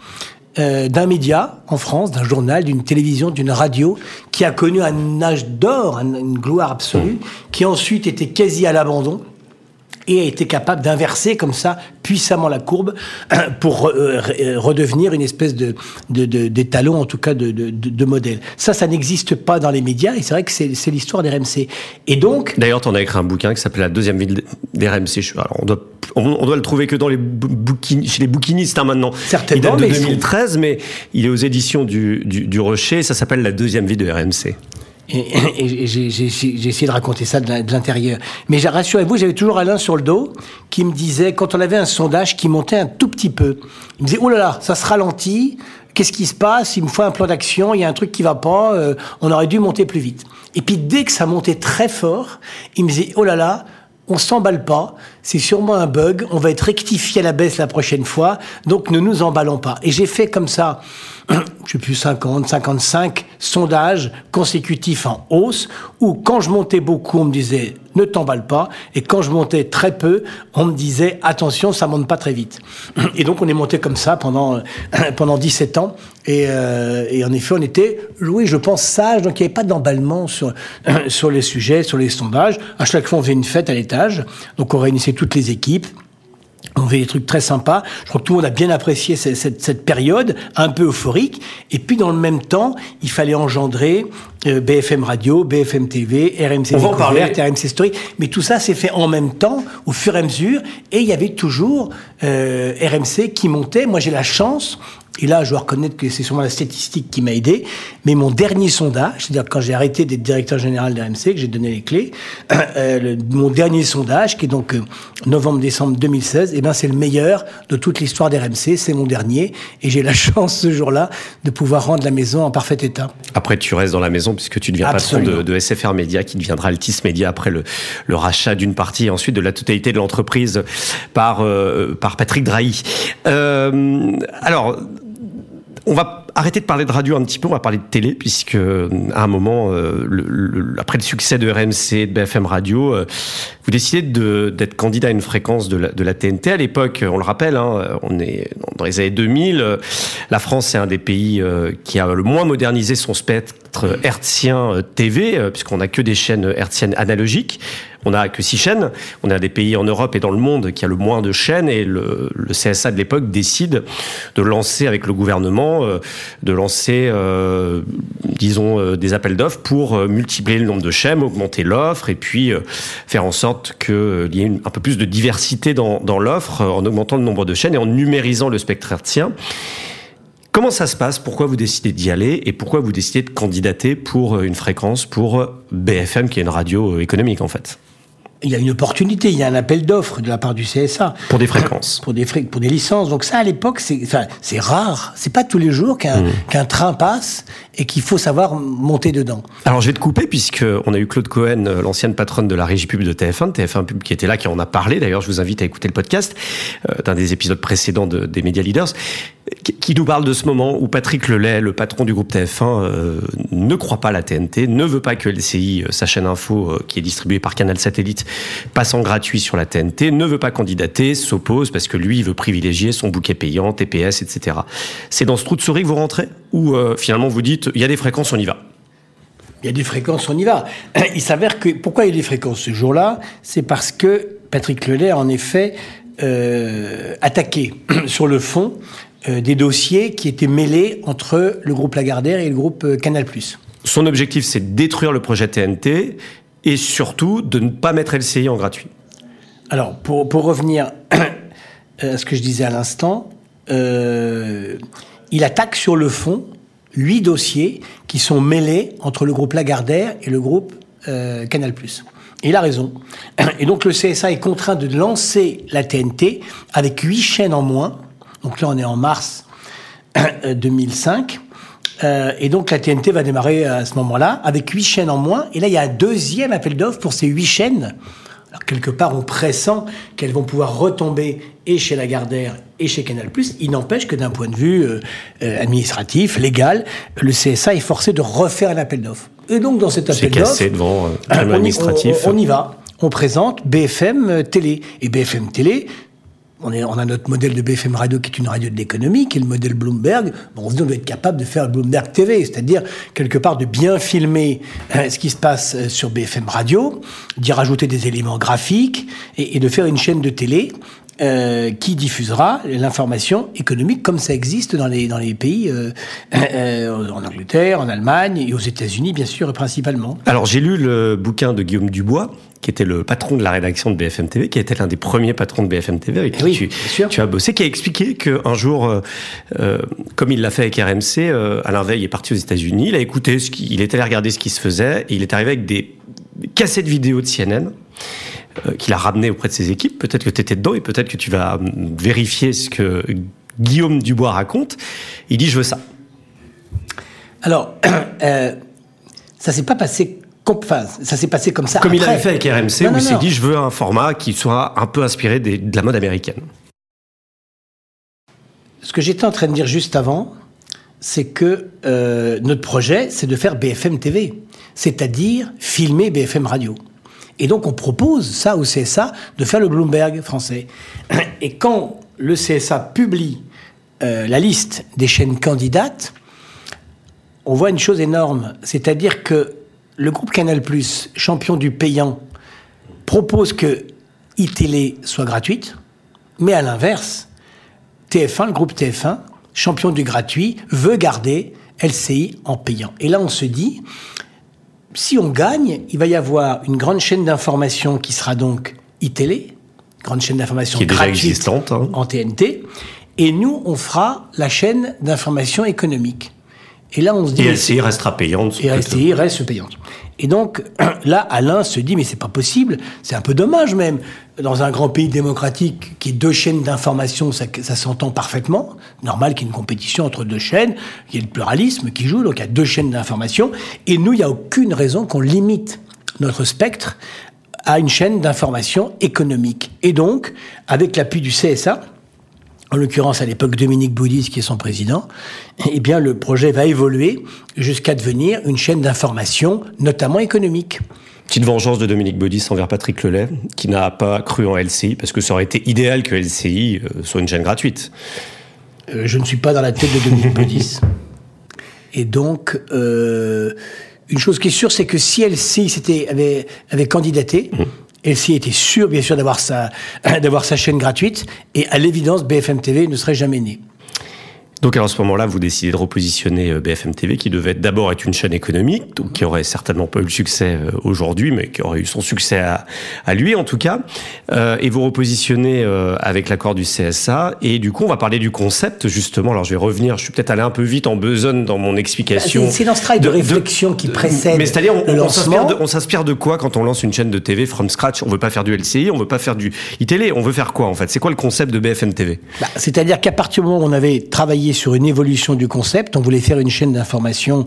euh, d'un média en France, d'un journal, d'une télévision, d'une radio, qui a connu un âge d'or, un- une gloire absolue, qui ensuite était quasi à l'abandon et a été capable d'inverser comme ça puissamment la courbe pour euh, re- redevenir une espèce de, de, de- d'étalon, en tout cas de, de, de- modèle. Ça, ça n'existe pas dans les médias et c'est vrai que c'est, c'est l'histoire des RMC. Et donc, D'ailleurs, tu en as écrit un bouquin qui s'appelle La deuxième ville des RMC. Je- Alors, on doit, on, doit le trouver que dans les bouquin- chez les bouquinistes hein, maintenant. Certainement, Il date de mais c'est- 2013, mais il est aux éditions du, du, du Rocher. Ça s'appelle La deuxième vie de RMC. Et, j'ai essayé de raconter ça de l'intérieur. Mais rassurez-vous, j'avais toujours Alain sur le dos qui me disait, quand on avait un sondage qui montait un tout petit peu, il me disait, oh là là, ça se ralentit, qu'est-ce qui se passe Il me faut un plan d'action, il y a un truc qui va pas, euh, on aurait dû monter plus vite. Et puis dès que ça montait très fort, il me disait, oh là là, on s'emballe pas, c'est sûrement un bug, on va être rectifié à la baisse la prochaine fois, donc ne nous emballons pas. Et j'ai fait comme ça, je sais plus, 50, 55 sondages consécutifs en hausse, où quand je montais beaucoup, on me disait ne t'emballe pas, et quand je montais très peu, on me disait attention, ça monte pas très vite. Et donc on est monté comme ça pendant, pendant 17 ans, et, euh, et en effet on était, oui je pense, sage, donc il n'y avait pas d'emballement sur, sur les sujets, sur les sondages. À chaque fois on faisait une fête à l'étage, donc on réunissait toutes les équipes. On fait des trucs très sympas. Je crois que tout le monde a bien apprécié cette, cette- cette période un peu euphorique. Et puis dans le même temps, il fallait engendrer euh, BFM Radio, BFM TV, RMC On parler. RMC Story. Mais tout ça s'est fait en même temps, au fur et à mesure. Et il y avait toujours euh, RMC qui montait. Moi, j'ai la chance. Et là, je dois reconnaître que c'est sûrement la statistique qui m'a aidé. Mais mon dernier sondage, c'est-à-dire quand j'ai arrêté d'être directeur général d'RMC, que j'ai donné les clés, euh, le- mon dernier sondage, qui est donc euh, novembre-décembre 2016, eh ben, c'est le meilleur de toute l'histoire d'RMC. C'est mon dernier. Et j'ai la chance ce jour-là de pouvoir rendre la maison en parfait état. Après, tu restes dans la maison puisque tu deviens Absolument. patron de, de SFR Média, qui deviendra Altis Média après le, le rachat d'une partie et ensuite de la totalité de l'entreprise par, euh, par Patrick Drahi. Alors, on va arrêter de parler de radio un petit peu, on va parler de télé, puisque euh, à un moment, euh, le- le- après le succès de RMC, de BFM Radio, euh, vous décidez de- d'être candidat à une fréquence de la, de la TNT. À l'époque, on le rappelle, hein, on est dans les années 2000, euh, la France est un des pays euh, qui a le moins modernisé son spectre hertzien euh, TV, puisqu'on n'a que des chaînes hertziennes analogiques. On n'a que six chaînes. On a des pays en Europe et dans le monde qui a le moins de chaînes et le, le CSA de l'époque décide de lancer avec le gouvernement, euh, de lancer, euh, disons, euh, des appels d'offres pour euh, multiplier le nombre de chaînes, augmenter l'offre et puis faire en sorte qu'il y ait un peu plus de diversité dans, dans l'offre en augmentant le nombre de chaînes et en numérisant le spectre hertzien. Comment ça se passe? Pourquoi vous décidez d'y aller Et pourquoi vous décidez de candidater pour une fréquence pour BFM, qui est une radio économique en fait? Il y a une opportunité, il y a un appel d'offres de la part du CSA. Pour des fréquences. pour des pour des licences. Donc ça, à l'époque, c'est enfin, c'est rare. C'est pas tous les jours qu'un Mmh. qu'un train passe et qu'il faut savoir monter dedans. Alors je vais te couper puisque on a eu Claude Cohen, euh, l'ancienne patronne de la régie pub de TF1, de TF1 Pub qui était là, qui en a parlé. D'ailleurs, je vous invite à écouter le podcast euh, d'un des épisodes précédents de- des Media Leaders, qui, nous parle de ce moment où Patrick Lelay, le patron du groupe TF1, euh, ne croit pas à la TNT, ne veut pas que LCI, euh, sa chaîne info euh, qui est distribuée par Canal Satellite, passe en gratuit sur la TNT, ne veut pas candidater, s'oppose parce que lui, il veut privilégier son bouquet payant, TPS, etc. C'est dans ce trou de souris que vous rentrez ou finalement vous dites il y a des fréquences, on y va? Il y a des fréquences, on y va. Il s'avère que pourquoi il y a des fréquences ce jour-là, c'est parce que Patrick Lelay en effet attaqué sur le fond des dossiers qui étaient mêlés entre le groupe Lagardère et le groupe euh, Canal+. Son objectif, c'est de détruire le projet TNT et surtout de ne pas mettre LCI en gratuit. Alors, pour, pour revenir à ce que je disais à l'instant, euh, il attaque sur le fond huit dossiers qui sont mêlés entre le groupe Lagardère et le groupe euh, Canal+. Et il a raison. Et donc le CSA est contraint de lancer la TNT avec huit chaînes en moins. Donc là, on est en mars 2005. Euh, et donc la TNT va démarrer à ce moment-là avec huit chaînes en moins. Et là, il y a un deuxième appel d'offres pour ces huit chaînes Alors, quelque part, on pressent qu'elles vont pouvoir retomber et chez Lagardère et chez Canal+. Il n'empêche que d'un point de vue euh, euh, administratif, légal, le CSA est forcé de refaire un appel d'offres. Et donc, dans cet appel d'offres... cassé devant euh, on, administratif. on- on y va. On présente BFM Télé. Et BFM Télé, on, est, on a notre modèle de BFM Radio qui est une radio de l'économie, qui est le modèle Bloomberg. Bon, on se être capable de faire Bloomberg TV, c'est-à-dire quelque part de bien filmer euh, ce qui se passe euh, sur BFM Radio, d'y rajouter des éléments graphiques et de faire une chaîne de télé euh, qui diffusera l'information économique comme ça existe dans les, dans les pays, euh, euh, en Angleterre, en Allemagne et aux États-Unis, bien sûr, principalement. Alors j'ai lu le bouquin de Guillaume Dubois, qui était le patron de la rédaction de BFM TV, qui était l'un des premiers patrons de BFM TV avec qui tu, as bossé, qui a expliqué qu'un jour, comme il l'a fait avec RMC, Alain Veil est parti aux États-Unis, il a écouté, ce qui, il est allé regarder ce qui se faisait, et il est arrivé avec des cassettes vidéo de CNN qu'il a ramené auprès de ses équipes. Peut-être que tu étais dedans et peut-être que tu vas hum, vérifier ce que Guillaume Dubois raconte. Il dit je veux ça. Alors, euh, ça s'est pas passé. Enfin, ça s'est passé comme ça. Comme il après. avait fait avec RMC, Non, où non, il s'est dit je veux un format qui soit un peu inspiré des- de la mode américaine. Ce que j'étais en train de dire juste avant, c'est que euh, notre projet, c'est de faire BFM TV, c'est-à-dire filmer BFM Radio. Et donc, on propose ça au CSA de faire le Bloomberg français. Et quand le CSA publie euh, la liste des chaînes candidates, on voit une chose énorme, c'est-à-dire que le groupe Canal+, champion du payant, propose que iTélé soit gratuite, mais à l'inverse, TF1, le groupe TF1, champion du gratuit, veut garder LCI en payant. Et là, on se dit, si on gagne, il va y avoir une grande chaîne d'information qui sera donc iTélé, grande chaîne d'information Qui est déjà existante, hein. en TNT, et nous, on fera la chaîne d'information économique. Et là, on se dit... Et LCI restera payante. et LCI reste payante. Et donc, là, Alain se dit, mais c'est pas possible, c'est un peu dommage même. Dans un grand pays démocratique qui est deux chaînes d'information, ça, ça s'entend parfaitement. Normal qu'il y ait une compétition entre deux chaînes, qu'il y ait le pluralisme qui joue, donc il y a deux chaînes d'information. Et nous, il n'y a aucune raison qu'on limite notre spectre à une chaîne d'information économique. Et donc, avec l'appui du CSA, en l'occurrence à l'époque Dominique Boudis qui est son président, eh bien le projet va évoluer jusqu'à devenir une chaîne d'information, notamment économique. Petite vengeance de Dominique Baudis envers Patrick Lelay, qui n'a pas cru en LCI, parce que ça aurait été idéal que LCI euh, soit une chaîne gratuite. Euh, je ne suis pas dans la tête de Dominique Baudis. Et donc, euh, une chose qui est sûre, c'est que si LCI avait, avait candidaté, LCI était sûr, bien sûr, d'avoir sa, sa chaîne gratuite, et à l'évidence, BFM TV ne serait jamais né. Donc alors, à ce moment-là, vous décidez de repositionner euh, BFM TV, qui devait d'abord être une chaîne économique, donc qui aurait certainement pas eu le succès euh, aujourd'hui, mais qui aurait eu son succès à, à lui en tout cas. Euh, et vous repositionnez euh, avec l'accord du CSA. Et du coup, on va parler du concept justement. Alors je vais revenir, je suis peut-être allé un peu vite en besogne dans mon explication. C'est- c'est dans ce travail de réflexion qui précède Mais c'est-à-dire, on, le on s'inspire lancement. de, on s'inspire de quoi quand on lance une chaîne de TV from scratch? On veut pas faire du LCI, on veut pas faire du iTélé, on veut faire quoi en fait? C'est quoi le concept de BFM TV Bah, C'est-à-dire qu'à partir du moment où on avait travaillé sur une évolution du concept, on voulait faire une chaîne d'information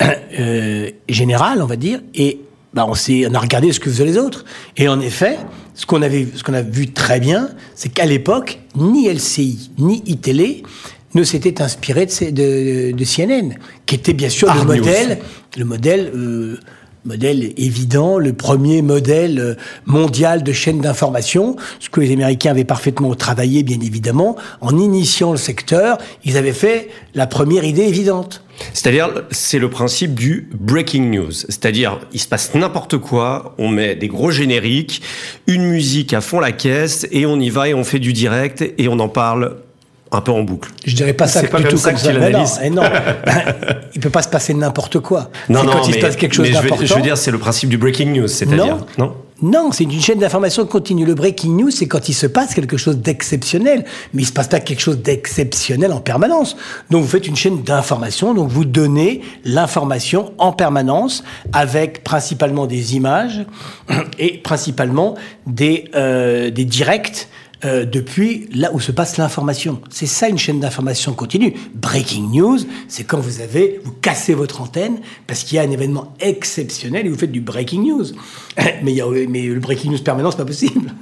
euh, générale, on va dire, et bah, on, a regardé ce que faisaient les autres. Et en effet, ce qu'on, avait, ce qu'on a vu très bien, c'est qu'à l'époque, ni LCI, ni iTélé ne s'étaient inspirés de, ces- de, de CNN, qui était bien sûr le Hard news. modèle, le modèle, euh, modèle évident, le premier modèle euh, mondial de chaîne d'information, ce que les Américains avaient parfaitement travaillé, bien évidemment, en initiant le secteur, ils avaient fait la première idée évidente. C'est-à-dire, c'est le principe du breaking news. C'est-à-dire, il se passe n'importe quoi, on met des gros génériques, une musique à fond la caisse, et on y va et on fait du direct et on en parle un peu en boucle. Je dirais pas ça du tout comme ça que tu Mais non, eh non. il peut pas se passer n'importe quoi. Non, C'est non, quand il se passe quelque chose mais je, d'important. veux, je veux dire, c'est le principe du breaking news, c'est-à-dire, non, Non, c'est une chaîne d'information continue. Le breaking news, c'est quand il se passe quelque chose d'exceptionnel, mais il se passe pas quelque chose d'exceptionnel en permanence. Donc vous faites une chaîne d'information, donc vous donnez l'information en permanence avec principalement des images et principalement des, euh, des directs euh, depuis là où se passe l'information. C'est ça une chaîne d'information continue. Breaking news, c'est quand vous avez, vous cassez votre antenne parce qu'il y a un événement exceptionnel et vous faites du breaking news. mais, il y a, mais le breaking news permanent, c'est pas possible.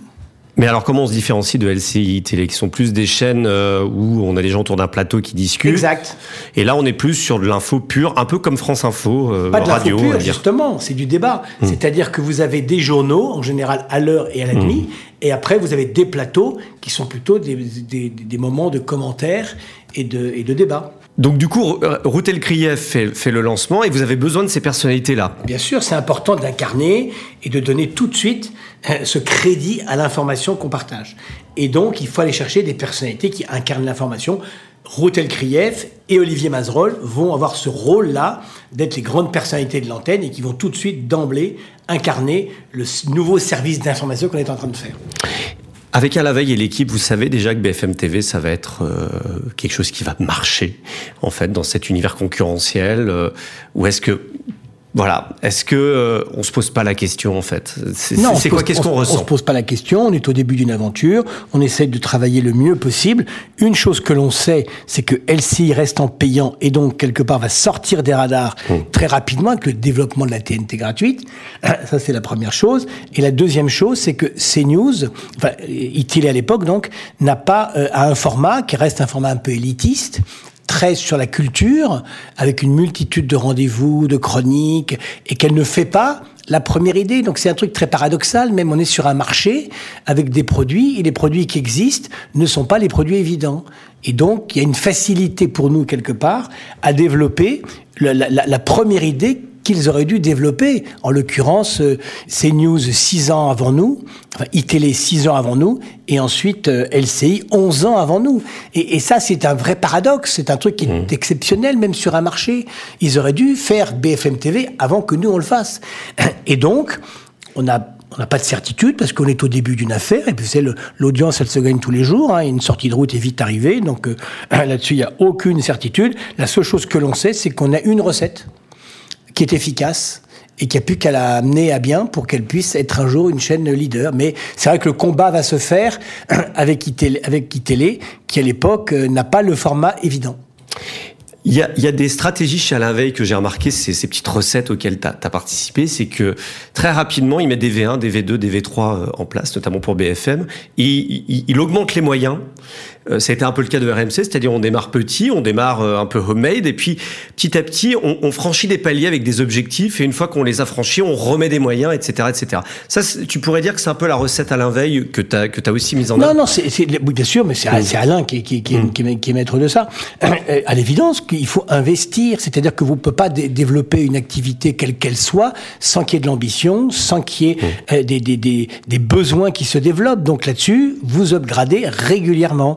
Mais alors, comment on se différencie de LCI Télé, qui sont plus des chaînes euh, où on a des gens autour d'un plateau qui discutent Exact. Et là, on est plus sur de l'info pure, un peu comme France Info, euh, Pas de radio. Pure, justement, c'est du débat. Hmm. C'est-à-dire que vous avez des journaux, en général à l'heure et à la hmm. nuit, et après, vous avez des plateaux qui sont plutôt des, des, des moments de commentaires et de, et de débats. Donc du coup, Routel Krief fait, le lancement et vous avez besoin de ces personnalités-là. Bien sûr, c'est important d'incarner et de donner tout de suite euh, ce crédit à l'information qu'on partage. Et donc, il faut aller chercher des personnalités qui incarnent l'information. Routel Krief et Olivier Mazerolle vont avoir ce rôle-là d'être les grandes personnalités de l'antenne et qui vont tout de suite, d'emblée, incarner le nouveau service d'information qu'on est en train de faire. Avec à la veille et l'équipe, vous savez déjà que BFM TV, ça va être euh, quelque chose qui va marcher, en fait, dans cet univers concurrentiel. Euh, ou est-ce que voilà. Est-ce que euh, on se pose pas la question en fait? Non, c'est quoi Qu'est-ce qu'on ressent? On se pose pas la question. On est au début d'une aventure. On essaie de travailler le mieux possible. Une chose que l'on sait, c'est que LCI reste en payant et donc quelque part va sortir des radars hmm. très rapidement avec le développement de la TNT gratuite. Ça c'est la première chose. Et la deuxième chose, c'est que CNews, enfin ITL à l'époque donc, n'a pas euh, un format qui reste un format un peu élitiste très sur la culture, avec une multitude de rendez-vous, de chroniques, et qu'elle ne fait pas la première idée. Donc c'est un truc très paradoxal, même on est sur un marché avec des produits, et les produits qui existent ne sont pas les produits évidents. Et donc il y a une facilité pour nous quelque part à développer la, la première idée qu'ils auraient dû développer. En l'occurrence, euh, CNews six ans avant nous, enfin iTélé six ans avant nous, et ensuite euh, LCI 11 ans avant nous. Et, ça, c'est un vrai paradoxe. C'est un truc qui est mmh. exceptionnel, même sur un marché. Ils auraient dû faire BFM TV avant que nous, on le fasse. Et donc, on a on n'a pas de certitude parce qu'on est au début d'une affaire et puis c'est l'audience, elle se gagne tous les jours. Hein, une sortie de route est vite arrivée, donc euh, là-dessus il n'y a aucune certitude. La seule chose que l'on sait, c'est qu'on a une recette qui est efficace et qui a pu qu'à la amener à bien pour qu'elle puisse être un jour une chaîne leader. Mais c'est vrai que le combat va se faire avec ITélé, avec qui à l'époque euh, n'a pas le format évident. Il y, a, il y a, des stratégies chez Alain Veil que j'ai remarqué, ces petites recettes auxquelles tu as, participé, c'est que très rapidement, il met des V1, des V2, des V3 euh, en place, notamment pour BFM. Il, il, augmente les moyens ça a été un peu le cas de RMC, c'est-à-dire on démarre petit, on démarre euh, un peu homemade, et puis petit à petit, on, on franchit des paliers avec des objectifs, et une fois qu'on les a franchis, on remet des moyens, etc. etc. Ça, tu pourrais dire que c'est un peu la recette Alain Veil que tu as, que as aussi mise en œuvre Non, non, c'est, oui, bien sûr, mais c'est, Alain qui, qui, qui, mm. qui, est maître de ça. Euh, à l'évidence, qu'il faut investir, c'est-à-dire que vous ne pouvez pas développer une activité quelle qu'elle soit sans qu'il y ait de l'ambition, sans qu'il y ait mm. des, des, des, des besoins qui se développent. Donc là-dessus, vous upgradez régulièrement.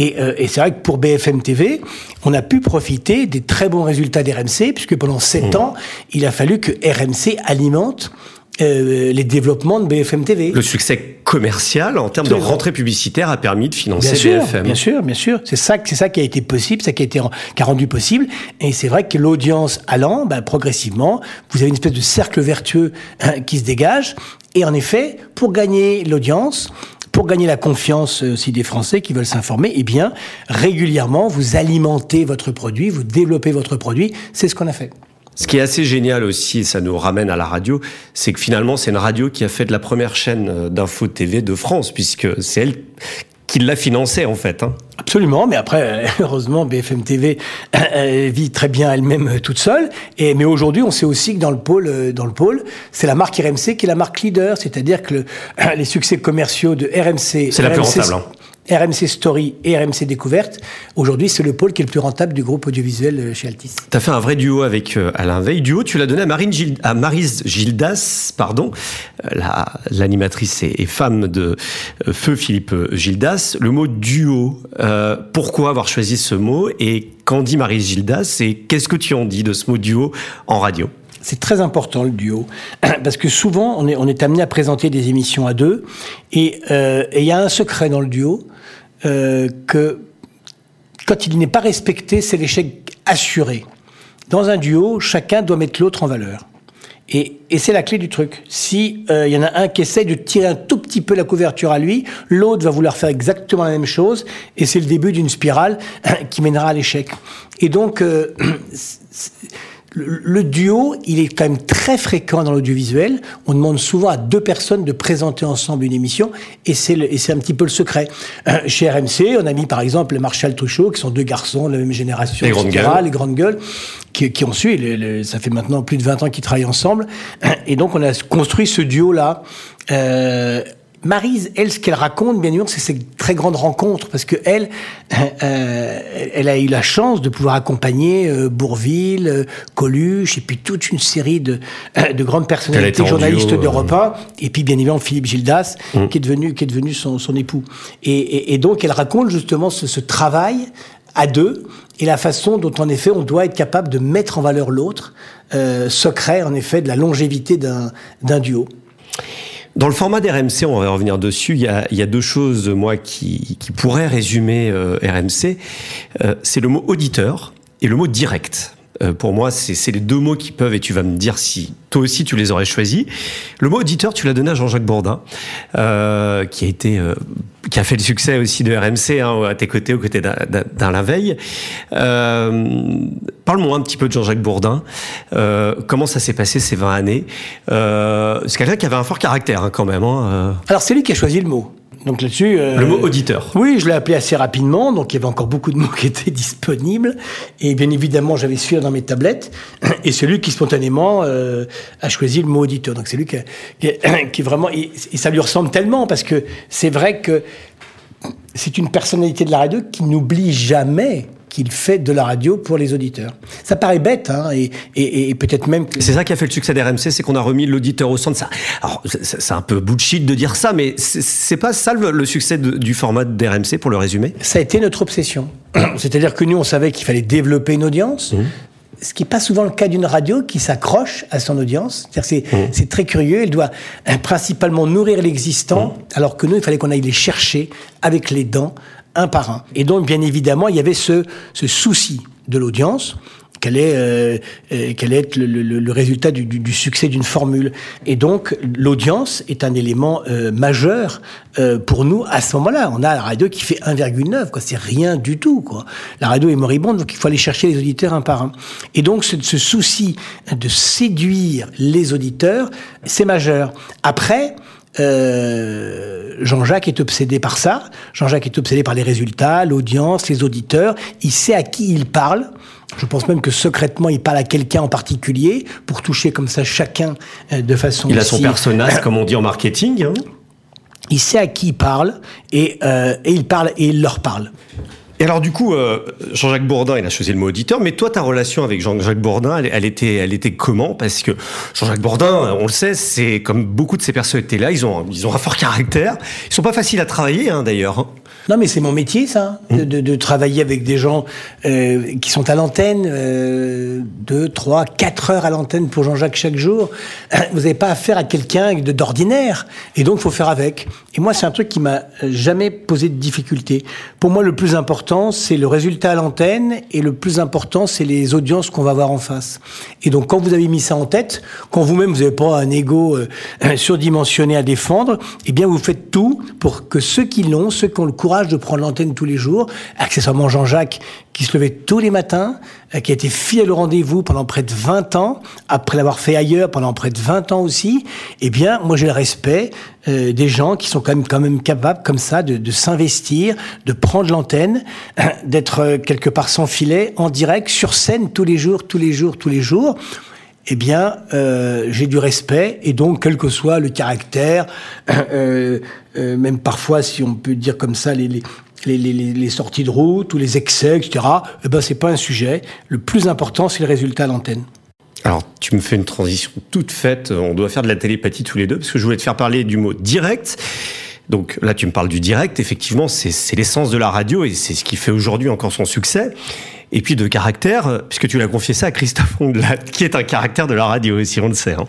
Euh, et, c'est vrai que pour BFM TV, on a pu profiter des très bons résultats d'RMC, puisque pendant sept mmh. ans, il a fallu que RMC alimente euh, les développements de BFM TV. Le succès commercial en termes de rentrée publicitaire a permis de financer bien BFM. Bien sûr, bien sûr. C'est ça, c'est ça qui a été possible, ça qui a été qui a rendu possible. Et c'est vrai que l'audience allant, ben, progressivement, vous avez une espèce de cercle vertueux hein, qui se dégage. Et en effet, pour gagner l'audience, pour gagner la confiance euh, aussi des Français qui veulent s'informer, eh bien, régulièrement, vous alimentez votre produit, vous développez votre produit. C'est ce qu'on a fait. Ce qui est assez génial aussi, et ça nous ramène à la radio, c'est que finalement, c'est une radio qui a fait de la première chaîne euh, d'info TV de France, puisque c'est elle qui l'a financé en fait. Hein. Absolument, mais après, heureusement, BFM TV vit très bien elle-même euh, toute seule. Et mais aujourd'hui, on sait aussi que dans le pôle, euh, dans le pôle, c'est la marque RMC qui est la marque leader, c'est-à-dire que les succès commerciaux de RMC, c'est la plus rentable. Hein. RMC Story et RMC Découverte. Aujourd'hui, c'est le pôle qui est le plus rentable du groupe audiovisuel euh, chez Altis. Tu as fait un vrai duo avec euh, Alain Veil. Duo, tu l'as donné à, Marine à Marise Gildas, pardon, euh, l'animatrice et, femme de Feu Philippe Gildas. Le mot duo, pourquoi avoir choisi ce mot et qu'en dit Marise Gildas et qu'est-ce que tu en dis de ce mot duo en radio? C'est très important le duo, parce que souvent on est, on est amené à présenter des émissions à deux, et il y a un secret dans le duo, euh, que quand il n'est pas respecté, c'est l'échec assuré. Dans un duo, chacun doit mettre l'autre en valeur. Et, c'est la clé du truc. Si il y en a un qui essaie de tirer un tout petit peu la couverture à lui, l'autre va vouloir faire exactement la même chose, et c'est le début d'une spirale qui mènera à l'échec. Et donc, le duo, il est quand même très fréquent dans l'audiovisuel. On demande souvent à deux personnes de présenter ensemble une émission, et c'est un petit peu le secret. Euh, chez RMC, on a mis par exemple Marshall Truchot, qui sont deux garçons de la même génération, les, grandes gueules. les grandes gueules, qui, qui ont su, ça fait maintenant plus de 20 ans qu'ils travaillent ensemble, et donc on a construit ce duo-là. Euh, Marise, elle, ce qu'elle raconte, bien sûr, c'est ses très grandes rencontres, parce que elle, euh, elle a eu la chance de pouvoir accompagner euh, Bourville, euh, Coluche, et puis toute une série de, euh, de grandes personnalités journalistes d'Europe 1, et puis bien évidemment Philippe Gildas, mmh. qui est devenu, qui est devenu son, son époux. Et, et, et, donc, elle raconte justement ce, ce travail à deux et la façon dont en effet on doit être capable de mettre en valeur l'autre, euh, secret en effet de la longévité d'un duo. Dans le format d'RMC, on va revenir dessus, il y a, deux choses, qui pourraient résumer euh, RMC. Euh, c'est le mot auditeur et le mot direct. Euh, pour moi, c'est les deux mots qui peuvent, et tu vas me dire si toi aussi tu les aurais choisis. Le mot auditeur, tu l'as donné à Jean-Jacques Bourdin, euh, qui a été, euh, qui a fait le succès aussi de RMC hein, à tes côtés, aux côtés d'Alain Veille. Euh, Parle-moi un petit peu de Jean-Jacques Bourdin. Comment ça s'est passé ces 20 années? C'est quelqu'un qui avait un fort caractère hein, quand même. Hein, Alors c'est lui qui a choisi le mot. Donc là-dessus. Euh, le mot auditeur. Oui, je l'ai appelé assez rapidement, donc il y avait encore beaucoup de mots qui étaient disponibles. Et bien évidemment, j'avais celui dans mes tablettes. Et celui qui spontanément euh, a choisi le mot auditeur. Donc c'est lui qui, qui, qui, vraiment. Et, et, ça lui ressemble tellement, parce que c'est vrai que c'est une personnalité de la radio qui n'oublie jamais qu'il fait de la radio pour les auditeurs. Ça paraît bête, hein, et, et, et peut-être même que... C'est ça qui a fait le succès d'RMC, c'est qu'on a remis l'auditeur au centre. Ça, alors, c'est un peu bullshit de dire ça, mais c'est pas ça le, le succès de, du format d'RMC, pour le résumer? Ça a été notre obsession. C'est-à-dire que nous, on savait qu'il fallait développer une audience, mmh ce qui n'est pas souvent le cas d'une radio qui s'accroche à son audience. C'est mmh. très curieux. Elle doit euh, principalement nourrir l'existant, mmh. alors que nous, il fallait qu'on aille les chercher avec les dents, un par un. Et donc, bien évidemment, il y avait ce, souci de l'audience quel est, euh, quel est le, résultat du, succès d'une formule. Et donc, l'audience est un élément euh, majeur euh, pour nous à ce moment-là. On a la radio qui fait 1,9, quoi. C'est rien du tout, quoi. La radio est moribonde, donc il faut aller chercher les auditeurs un par un. Et donc, ce souci de séduire les auditeurs, c'est majeur. Après, euh, Jean-Jacques est obsédé par ça. Jean-Jacques est obsédé par les résultats, l'audience, les auditeurs. Il sait à qui il parle. Je pense même que secrètement, il parle à quelqu'un en particulier pour toucher comme ça chacun euh, de façon. Il a son personnage, comme on dit en marketing. Hein. Il sait à qui il parle et, euh, et il parle et il leur parle. Et alors du coup, euh, Jean-Jacques Bourdin, il a choisi le mot auditeur, mais toi, ta relation avec Jean-Jacques Bourdin, elle, était, elle était comment? Parce que Jean-Jacques Bourdin, on le sait, c'est comme beaucoup de ces personnalités-là, ils ont, ils ont un fort caractère. Ils sont pas faciles à travailler, hein, d'ailleurs. Non, mais c'est mon métier, ça, de, de, de, travailler avec des gens euh, qui sont à l'antenne, euh, deux, trois, quatre heures à l'antenne pour Jean-Jacques chaque jour. Vous n'avez pas affaire à quelqu'un d'ordinaire, et donc il faut faire avec. Et moi, c'est un truc qui m'a jamais posé de difficulté. Pour moi, le plus important, c'est le résultat à l'antenne, et le plus important, c'est les audiences qu'on va avoir en face. Et donc, quand vous avez mis ça en tête, quand vous-même vous n'avez pas un ego euh, surdimensionné à défendre, eh bien, vous faites tout pour que ceux qui l'ont, ceux qui ont le courage de prendre l'antenne tous les jours. Accessoirement Jean-Jacques, qui se levait tous les matins, euh, qui a été fidèle au rendez-vous pendant près de 20 ans, après l'avoir fait ailleurs pendant près de 20 ans aussi. Eh bien, moi j'ai le respect euh, des gens qui sont quand même, quand même capables, comme ça, de, de s'investir, de prendre l'antenne, d'être euh, quelque part sans filet, en direct, sur scène tous les jours, tous les jours, tous les jours eh bien, euh, j'ai du respect et donc, quel que soit le caractère, euh, euh, même parfois, si on peut dire comme ça, les, sorties de route ou les excès, etc., eh ben, c'est pas un sujet. Le plus important, c'est le résultat à l'antenne. Alors, tu me fais une transition toute faite. On doit faire de la télépathie tous les deux, parce que je voulais te faire parler du mot direct. Donc là, tu me parles du direct. Effectivement, c'est l'essence de la radio et c'est ce qui fait aujourd'hui encore son succès et puis de caractère, puisque tu l'as confié ça à Christophe Ondelat, qui est un caractère de la radio aussi, on le sait. Hein.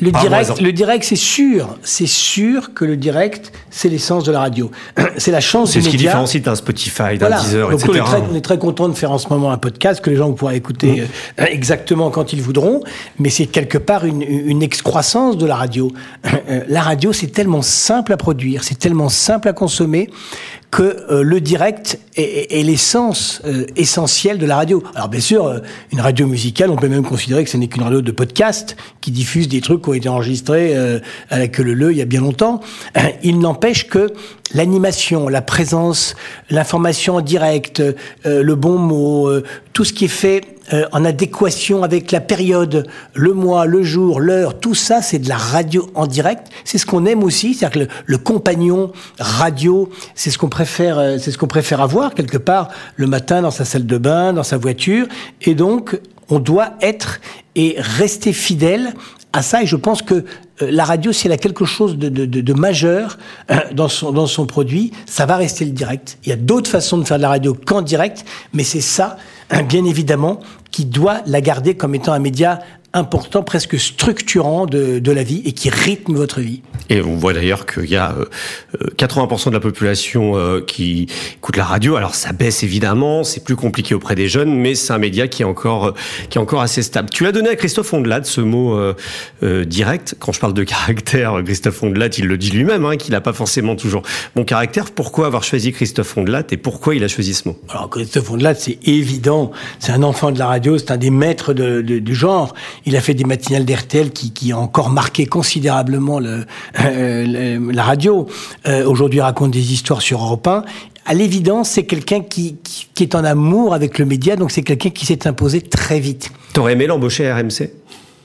Le, direct, le direct, c'est sûr, c'est sûr que le direct, c'est l'essence de la radio. c'est la chance. C'est ce qui différencie d'un Spotify, d'un Deezer, etc. On est, très, on est, très, content de faire en ce moment un podcast que les gens pourront écouter mmh. euh, exactement quand ils voudront, mais c'est quelque part une, une excroissance de la radio. Euh, la radio, c'est tellement simple à produire, c'est tellement simple à consommer que euh, le direct est, est l'essence euh, essentielle de la radio. Alors bien sûr, euh, une radio musicale, on peut même considérer que ce n'est qu'une radio de podcast qui diffuse des trucs qui ont été enregistrés avec le le il y a bien longtemps. Il n'empêche que l'animation, la présence, l'information en direct, le bon mot, tout ce qui est fait euh, en adéquation avec la période, le mois, le jour, l'heure, tout ça, c'est de la radio en direct. C'est ce qu'on aime aussi, c'est-à-dire que le, compagnon radio, c'est ce qu'on préfère, euh, c'est ce qu'on préfère avoir quelque part le matin dans sa salle de bain, dans sa voiture, et donc on doit être et rester fidèle à ça. Et je pense que euh, la radio, si elle a quelque chose de, majeur dans, son, dans son produit, ça va rester le direct. Il y a d'autres façons de faire de la radio qu'en direct, mais c'est ça bien évidemment, qui doit la garder comme étant un média important, presque structurant de, de, la vie et qui rythme votre vie. Et on voit d'ailleurs qu'il y a 80% euh, de la population euh, qui écoute la radio. Alors ça baisse évidemment, c'est plus compliqué auprès des jeunes, mais c'est un média qui est encore euh, qui est encore assez stable. Tu l'as donné à Christophe Ondelat ce mot euh, direct. Quand je parle de caractère, Christophe Ondelat, il le dit lui-même, hein, qu'il n'a pas forcément toujours bon caractère. Pourquoi avoir choisi Christophe Ondelat et pourquoi il a choisi ce mot? Alors Christophe Ondelat, c'est évident, c'est un enfant de la radio, c'est un des maîtres de, de, du genre. Il a fait des matinales d'RTL qui, qui ont encore marqué considérablement le, euh, la radio. Euh, Aujourd'hui, raconte des histoires sur Europe 1 à l'évidence, c'est quelqu'un qui, qui, qui, est en amour avec le média, donc c'est quelqu'un qui s'est imposé très vite. T'aurais aimé l'embaucher à RMC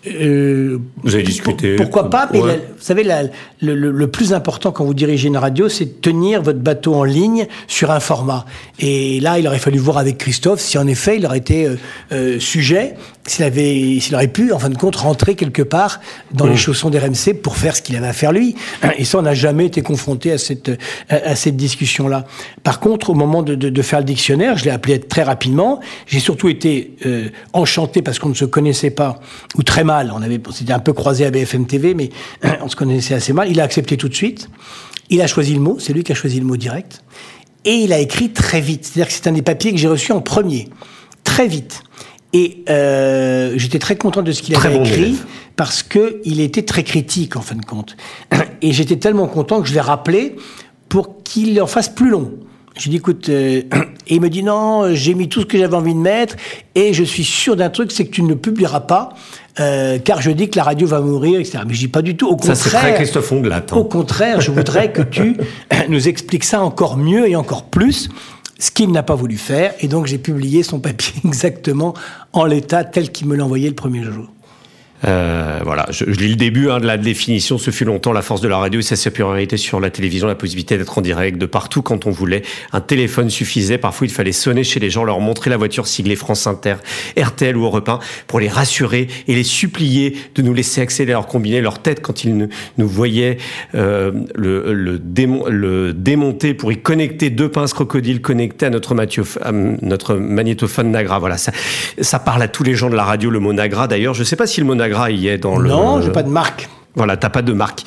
euh, vous avez discuté. Pourquoi pas Mais ouais. la, vous savez, la, le, le, le, plus important quand vous dirigez une radio, c'est de tenir votre bateau en ligne sur un format. Et là, il aurait fallu voir avec Christophe si en effet il aurait été euh, euh, sujet, s'il avait, s'il aurait pu, en fin de compte, rentrer quelque part dans mmh. les chaussons d'RMC pour faire ce qu'il avait à faire lui. Et ça, on n'a jamais été confronté à cette à, à cette discussion-là. Par contre, au moment de, de, de faire le dictionnaire, je l'ai appelé très rapidement. J'ai surtout été enchanté parce qu'on ne se connaissait pas ou très mal mal. On avait, c'était un peu croisé à BFM TV, mais on se connaissait assez mal. Il a accepté tout de suite. Il a choisi le mot. C'est lui qui a choisi le mot direct. Et il a écrit très vite. C'est-à-dire que c'est un des papiers que j'ai reçu en premier. Très vite. Et euh, j'étais très content de ce qu'il avait bon écrit élève. parce que il était très critique en fin de compte. Et j'étais tellement content que je l'ai rappelé pour qu'il en fasse plus long. Je dis écoute, euh, et il me dit non, j'ai mis tout ce que j'avais envie de mettre et je suis sûr d'un truc, c'est que tu ne publieras pas euh, car je dis que la radio va mourir, etc. Mais je dis pas du tout. Au ça, contraire, très Christophe Ondelat. Hein. Au contraire, je voudrais que tu nous expliques ça encore mieux et encore plus. Ce qu'il n'a pas voulu faire, et donc j'ai publié son papier exactement en l'état tel qu'il me l'a envoyé le premier jour. Euh, voilà, je, je, lis le début hein, de la définition. Ce fut longtemps la force de la radio et sa supériorité sur la télévision, la possibilité d'être en direct de partout quand on voulait. Un téléphone suffisait. Parfois, il fallait sonner chez les gens, leur montrer la voiture siglée France Inter, RTL ou Europe 1 pour les rassurer et les supplier de nous laisser accéder à leur combiné, leur tête quand ils nous, voyaient euh, le, le, le, démonter pour y connecter deux pinces crocodiles connectées à notre, à notre magnétophone Nagra. Voilà, ça, ça parle à tous les gens de la radio, le mot Nagra. D'ailleurs, je ne sais pas si le mot Nagra Non, j'ai pas de marque. Voilà, t'as pas de marque.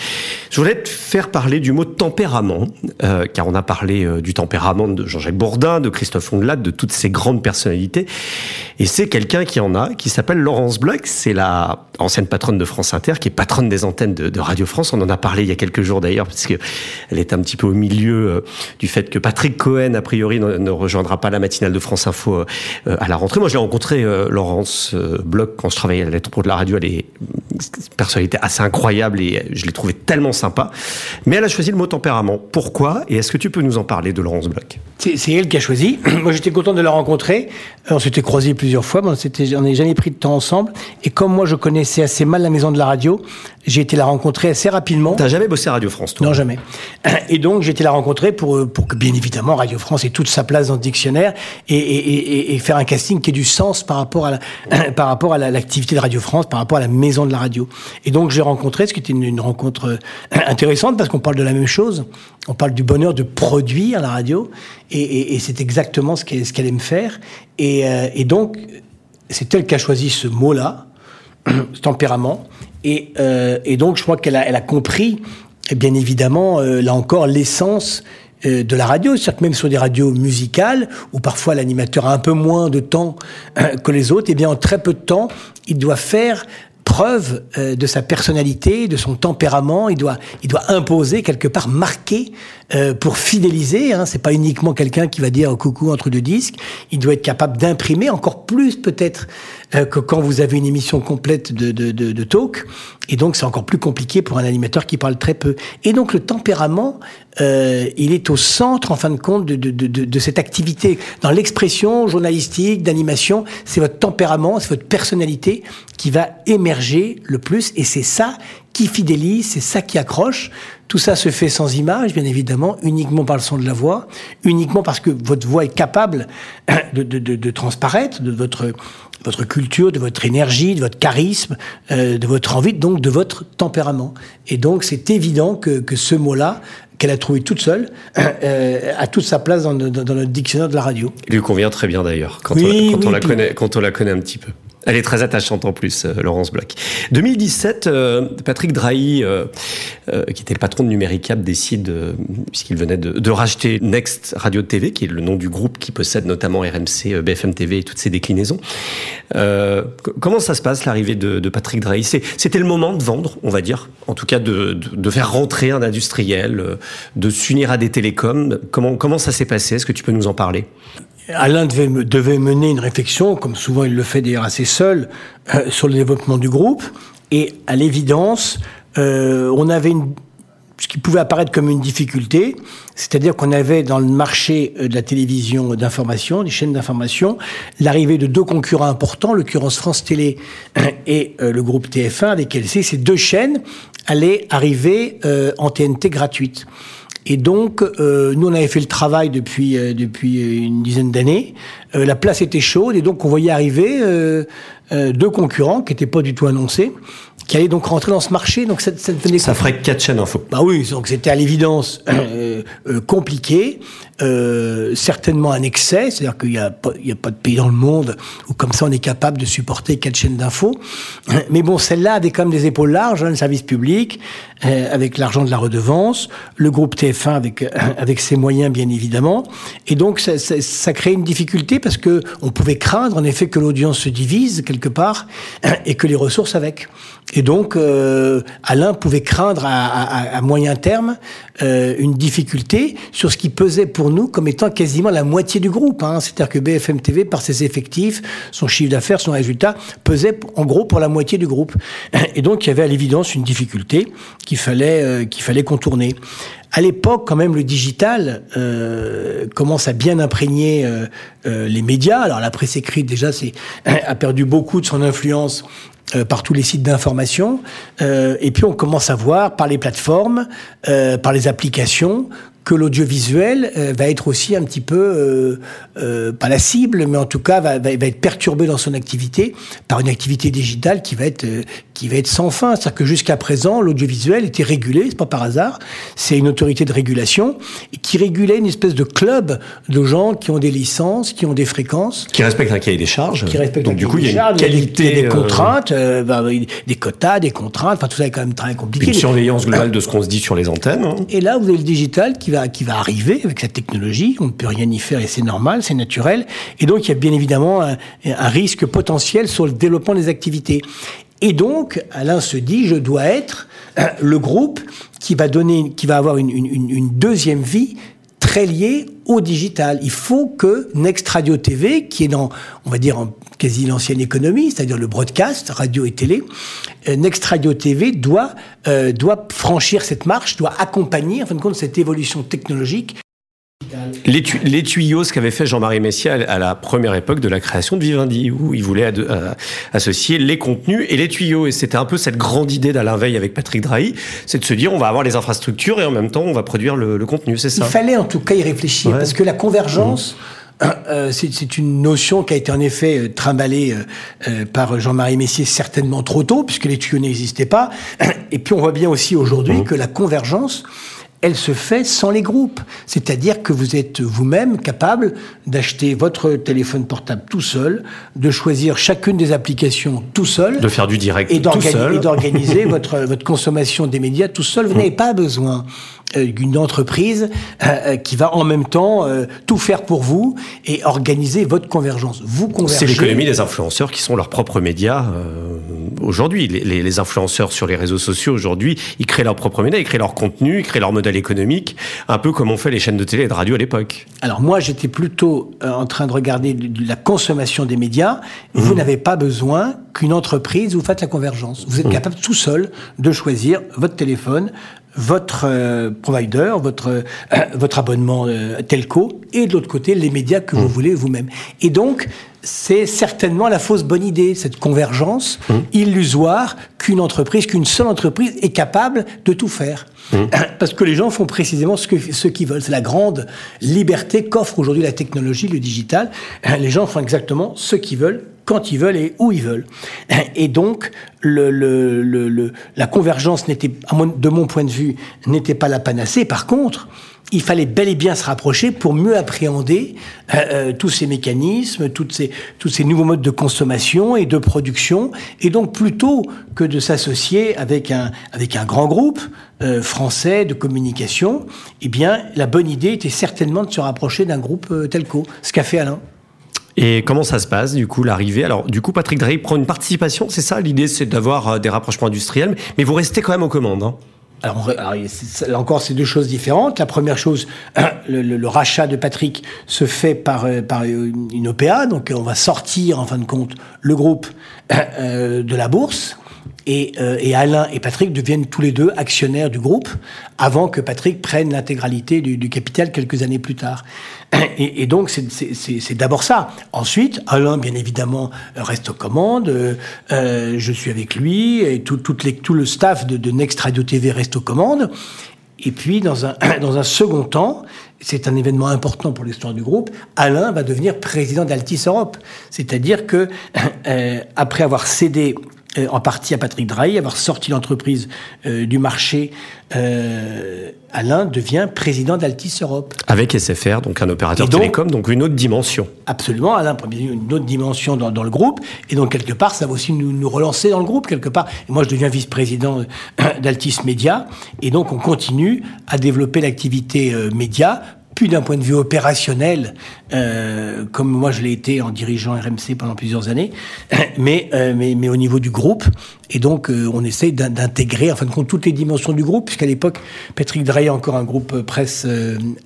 Je voulais te faire parler du mot tempérament, euh, car on a parlé euh, du tempérament de Jean-Jacques Bourdin, de Christophe Ondelat, de toutes ces grandes personnalités. Et c'est quelqu'un qui en a, qui s'appelle Laurence Bloch. C'est la ancienne patronne de France Inter, qui est patronne des antennes de, Radio France. On en a parlé il y a quelques jours d'ailleurs, parce que elle est un petit peu au milieu euh, du fait que Patrick Cohen, a priori, ne, rejoindra pas la matinale de France Info à la rentrée. Moi, j'ai rencontré Laurence Bloch quand je travaillais à la lettre pour de la radio. Elle est une personnalité assez incroyable et je l'ai trouvé tellement sympa. Mais elle a choisi le mot tempérament. Pourquoi Et est-ce que tu peux nous en parler de Laurence Bloch? C'est elle qui a choisi. Moi, j'étais content de la rencontrer. On s'était croisés plusieurs fois, mais on n'avait jamais pris de temps ensemble. Et comme moi, je connaissais assez mal la maison de la radio, j'ai été la rencontrer assez rapidement. T'as jamais bossé à Radio France, toi? Non, jamais. Et donc, j'ai été la rencontrer pour, pour que, bien évidemment, Radio France ait toute sa place dans le dictionnaire et, et, et faire un casting qui ait du sens par rapport à la, par rapport à l'activité de Radio France, par rapport à la maison de la radio. Et donc, j'ai rencontré, qui était une, rencontre intéressante parce qu'on parle de la même chose. On parle du bonheur de produire la radio et, c'est exactement ce qu'elle qu aime faire. Et, euh, et donc, c'est elle qui a choisi ce mot-là ce tempérament. Et, euh, et, donc, je crois qu'elle a, compris, bien évidemment, euh, là encore, l'essence euh, de la radio, c'est-à-dire que même sur des radios musicales, où parfois l'animateur a un peu moins de temps que les autres, et eh bien en très peu de temps, il doit faire preuve euh, de sa personnalité, de son tempérament. Il doit, il doit imposer quelque part, marquer euh, pour fidéliser. Hein. C'est pas uniquement quelqu'un qui va dire coucou entre deux disques. Il doit être capable d'imprimer encore plus peut-être euh, que quand vous avez une émission complète de, de, de, de talk. Et donc c'est encore plus compliqué pour un animateur qui parle très peu. Et donc le tempérament, euh, il est au centre en fin de compte de, de, de, de cette activité. Dans l'expression journalistique, d'animation, c'est votre tempérament, c'est votre personnalité qui va émerger le plus. Et c'est ça qui fidélise, c'est ça qui accroche. Tout ça se fait sans image, bien évidemment, uniquement par le son de la voix, uniquement parce que votre voix est capable de, de, de, de transparaître de votre votre culture, de votre énergie, de votre charisme, euh, de votre envie, donc de votre tempérament. Et donc c'est évident que, que ce mot-là, qu'elle a trouvé toute seule, euh, a toute sa place dans, dans, dans, notre dictionnaire de la radio. Il lui convient très bien d'ailleurs, quand, Oui, on, quand oui, on la connaît, quand on la connaît un petit peu. Elle est très attachante en plus, euh, Laurence Bloch. 2017, euh, Patrick Drahi, euh, qui était le patron de Numéricable, décide, puisqu'il venait de, racheter Next Radio TV, qui est le nom du groupe qui possède notamment RMC, BFM TV et toutes ses déclinaisons. Comment ça se passe, l'arrivée de, Patrick Drahi? C'était le moment de vendre, on va dire, en tout cas de, faire rentrer un industriel, de s'unir à des télécoms. Comment ça s'est passé? Est-ce que tu peux nous en parler? Alain devait, devait mener une réflexion, comme souvent il le fait d'ailleurs assez seul, euh, sur le développement du groupe. Et à l'évidence, euh, on avait une, ce qui pouvait apparaître comme une difficulté, c'est-à-dire qu'on avait dans le marché euh, de la télévision d'information, des chaînes d'information, l'arrivée de deux concurrents importants, l'occurrence France Télé et euh, le groupe TF1, avec LC. Ces deux chaînes allaient arriver euh, en TNT gratuite. Et donc, euh, nous, on avait fait le travail depuis, euh, depuis une dizaine d'années. Euh, la place était chaude et donc on voyait arriver euh, euh, deux concurrents qui n'étaient pas du tout annoncés, qui allaient donc rentrer dans ce marché. Donc ça, ça Ça ferait quatre chaînes info. bah oui, donc c'était à l'évidence euh, euh, compliqué, euh, certainement un excès, c'est-à-dire qu'il n'y a, a pas de pays dans le monde où comme ça on est capable de supporter quatre chaînes d'infos. Mais bon, celle-là avait quand même des épaules larges, hein, le service public, euh, avec l'argent de la redevance, le groupe TF1 avec, euh, avec ses moyens bien évidemment. Et donc ça, ça, ça crée une difficulté parce que on pouvait craindre en effet que l'audience se divise quelque part et que les ressources avec. Et donc, euh, Alain pouvait craindre à, à- à moyen terme euh, une difficulté sur ce qui pesait pour nous comme étant quasiment la moitié du groupe. Hein. C'est-à-dire que BFM TV, par ses effectifs, son chiffre d'affaires, son résultat, pesait en gros pour la moitié du groupe. Et donc, il y avait à l'évidence une difficulté qu'il fallait, euh, qu'il fallait contourner. À l'époque, quand même, le digital euh, commence à bien imprégner euh, les médias. Alors, la presse écrite, déjà, c'est, a perdu beaucoup de son influence par tous les sites d'information. Et puis, on commence à voir par les plateformes, par les applications, que l'audiovisuel euh, va être aussi un petit peu, euh, euh, pas la cible, mais en tout cas va, va, va être perturbé dans son activité par une activité digitale qui va être, qui va être sans fin. C'est-à-dire que jusqu'à présent, l'audiovisuel était régulé, c'est pas par hasard, c'est une autorité de régulation qui régulait une espèce de club de gens qui ont des licences, qui ont des fréquences, Qui respecte un cahier des charges. qui respectent Donc un du coup, il y a une des charges, qualité, il y a des, contraintes, bah, des quotas, des contraintes. Enfin, tout ça est quand même très compliqué. une surveillance globale de ce qu'on se dit sur les antennes. hein. Et là, vous avez le digital qui va, qui va arriver avec cette technologie. On ne peut rien y faire et c'est normal, c'est naturel. Et donc, il y a bien évidemment un, risque potentiel sur le développement des activités. Et donc, Alain se dit, je dois être euh, le groupe qui va donner, qui va avoir une deuxième vie très liée au digital. Il faut que Next Radio TV, qui est dans, on va dire, en quasi l'ancienne économie, c'est-à-dire le broadcast, radio et télé, euh, Next Radio TV doit, euh, doit franchir cette marche, doit accompagner, en fin de compte, cette évolution technologique. Les, tu- les tuyaux, ce qu'avait fait Jean-Marie Messier à, la première époque de la création de Vivendi, où il voulait euh, associer les contenus et les tuyaux. Et c'était un peu cette grande idée d'Alain Veil avec Patrick Drahi, c'est de se dire on va avoir les infrastructures et en même temps on va produire le, le contenu, c'est Il ça fallait en tout cas y réfléchir, Ouais. parce que la convergence, euh, c'est c'est une notion qui a été en effet euh, trimballée euh, euh, par Jean-Marie Messier certainement trop tôt, puisque les tuyaux n'existaient pas. Et puis on voit bien aussi aujourd'hui que la convergence, elle se fait sans les groupes. C'est-à-dire que vous êtes vous-même capable d'acheter votre téléphone portable tout seul, de choisir chacune des applications tout seul. De faire du direct et tout seul. Et d'organiser votre, votre consommation des médias tout seul. Vous n'avez pas besoin euh, d'une entreprise euh, euh, qui va en même temps tout faire pour vous et organiser votre convergence. Vous C'est l'économie des influenceurs qui sont leurs propres médias aujourd'hui. Les, les, influenceurs sur les réseaux sociaux aujourd'hui, ils créent leurs propres médias, ils créent leur contenu, ils créent leur modèle économique, un peu comme ont fait les chaînes de télé et de radio à l'époque. Alors moi, j'étais plutôt en train de regarder la consommation des médias. Vous mmh. n'avez pas besoin qu'une entreprise vous fasse la convergence. Vous êtes mmh. capable tout seul de choisir votre téléphone, votre euh, provider, votre, euh, votre abonnement euh, telco, et de l'autre côté, les médias que vous mmh. voulez vous-même. Et donc, c'est certainement la fausse bonne idée, cette convergence mmh. illusoire qu'une entreprise, qu'une seule entreprise est capable de tout faire. Mmh. Parce que les gens font précisément ce qu'ils ce qu'ils veulent. C'est la grande liberté qu'offre aujourd'hui la technologie, le digital. Les gens font exactement ce qu'ils veulent quand ils veulent et où ils veulent. Et donc, le, le, le, la convergence n'était, de mon point de vue, n'était pas la panacée. Par contre, il fallait bel et bien se rapprocher pour mieux appréhender euh, euh, tous ces mécanismes, toutes ces, tous ces nouveaux modes de consommation et de production. Et donc, plutôt que de s'associer avec un, avec un grand groupe euh, français de communication, eh bien, la bonne idée était certainement de se rapprocher d'un groupe telco, ce qu'a fait Alain. Et comment ça se passe, du coup, l'arrivée? Alors, du coup, Patrick Drey prend une participation, c'est ça? L'idée, c'est d'avoir euh, des rapprochements industriels, mais vous restez quand même aux commandes. Hein alors, là encore, c'est deux choses différentes. La première chose, le, rachat de Patrick se fait par, euh, par une OPA, donc on va sortir en fin de compte le groupe euh, de la bourse. Et, Alain et Patrick deviennent tous les deux actionnaires du groupe avant que Patrick prenne l'intégralité du, capital quelques années plus tard. Et, donc, c'est d'abord ça. Ensuite, Alain, bien évidemment, reste aux commandes. Euh, je suis avec lui et tout, le staff de, Next Radio TV reste aux commandes. Et puis, dans un, dans un second temps, c'est un événement important pour l'histoire du groupe, Alain va devenir président d'Altis Europe. C'est-à-dire que, euh, après avoir cédé en partie à Patrick Drahi, avoir sorti l'entreprise euh, du marché, euh, Alain devient président d'Altis Europe. Avec SFR, donc un opérateur télécom, donc une autre dimension. Absolument, Alain une autre dimension dans, le groupe, et donc quelque part, ça va aussi nous, relancer dans le groupe, quelque part. Et moi, je deviens vice-président d'Altis Média, et donc on continue à développer l'activité média d'un point de vue opérationnel, euh, comme moi je l'ai été en dirigeant RMC pendant plusieurs années, mais, euh, mais, mais, au niveau du groupe. Et donc, euh, on essaye d'intégrer, en fin de compte, toutes les dimensions du groupe, puisqu'à l'époque, Patrick Drey a encore un groupe presse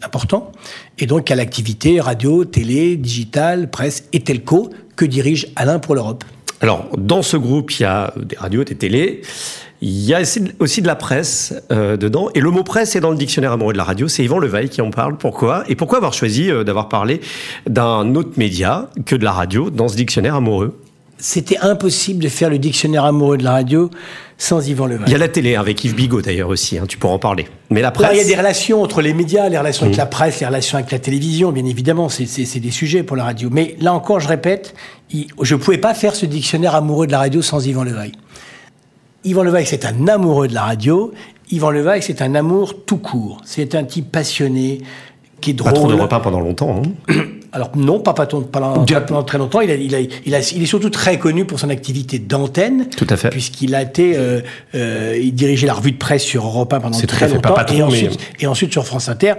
important. Et donc, a l'activité radio, télé, digital, presse et telco que dirige Alain pour l'Europe. Alors, dans ce groupe, il y a des radios, des télés. Il y a aussi de la presse euh, dedans. Et le mot presse est dans le dictionnaire amoureux de la radio. C'est Yvan Leveil qui en parle. Pourquoi Et pourquoi avoir choisi euh, d'avoir parlé d'un autre média que de la radio dans ce dictionnaire amoureux? C'était impossible de faire le dictionnaire amoureux de la radio sans Yvan Leveil. Il y a la télé avec Yves Bigot d'ailleurs aussi, hein, tu pourras en parler. Mais la presse... il y a des relations entre les médias, les relations avec mmh. la presse, les relations avec la télévision, bien évidemment, c'est des sujets pour la radio. Mais là encore, je répète, je ne pouvais pas faire ce dictionnaire amoureux de la radio sans Yvan Leveil. Yvan Levaille, c'est un amoureux de la radio. Yvan Levaille, c'est un amour tout court. C'est un type passionné, qui est drôle. Pas trop de repas pendant longtemps. Hein. Alors non, pas, pendant, très longtemps. Il, il, il, est surtout très connu pour son activité d'antenne. Tout à fait. Puisqu'il a été, euh, euh, il dirigeait la revue de presse sur Europe 1 pendant très longtemps. et, ensuite, et ensuite sur France Inter.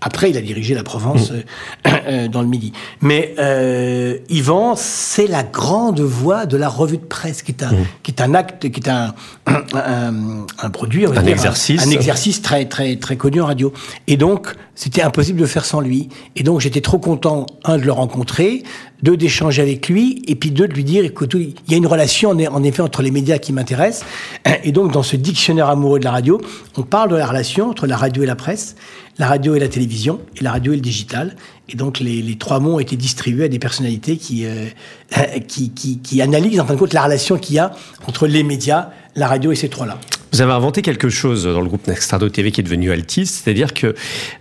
Après, il a dirigé la Provence mm. euh, euh, dans le Midi. Mais euh, Yvan, c'est la grande voix de la revue de presse, qui est un, mm. qui est un acte, qui est un, un, un produit, un exercice, un, exercice très très très connu en radio. Et donc, c'était impossible de faire sans lui. Et donc, j'étais trop content un de le rencontrer, deux d'échanger avec lui, et puis deux de lui dire, écoute, il y a une relation en effet entre les médias qui m'intéressent. Et donc, dans ce dictionnaire amoureux de la radio, on parle de la relation entre la radio et la presse la radio et la télévision, et la radio et le digital. Et donc les, trois mots ont été distribués à des personnalités qui, euh, qui, qui, qui, analysent en fin de compte la relation qu'il y a entre les médias, la radio et ces trois-là. Vous avez inventé quelque chose dans le groupe Nextardo TV qui est devenu Altis, c'est-à-dire que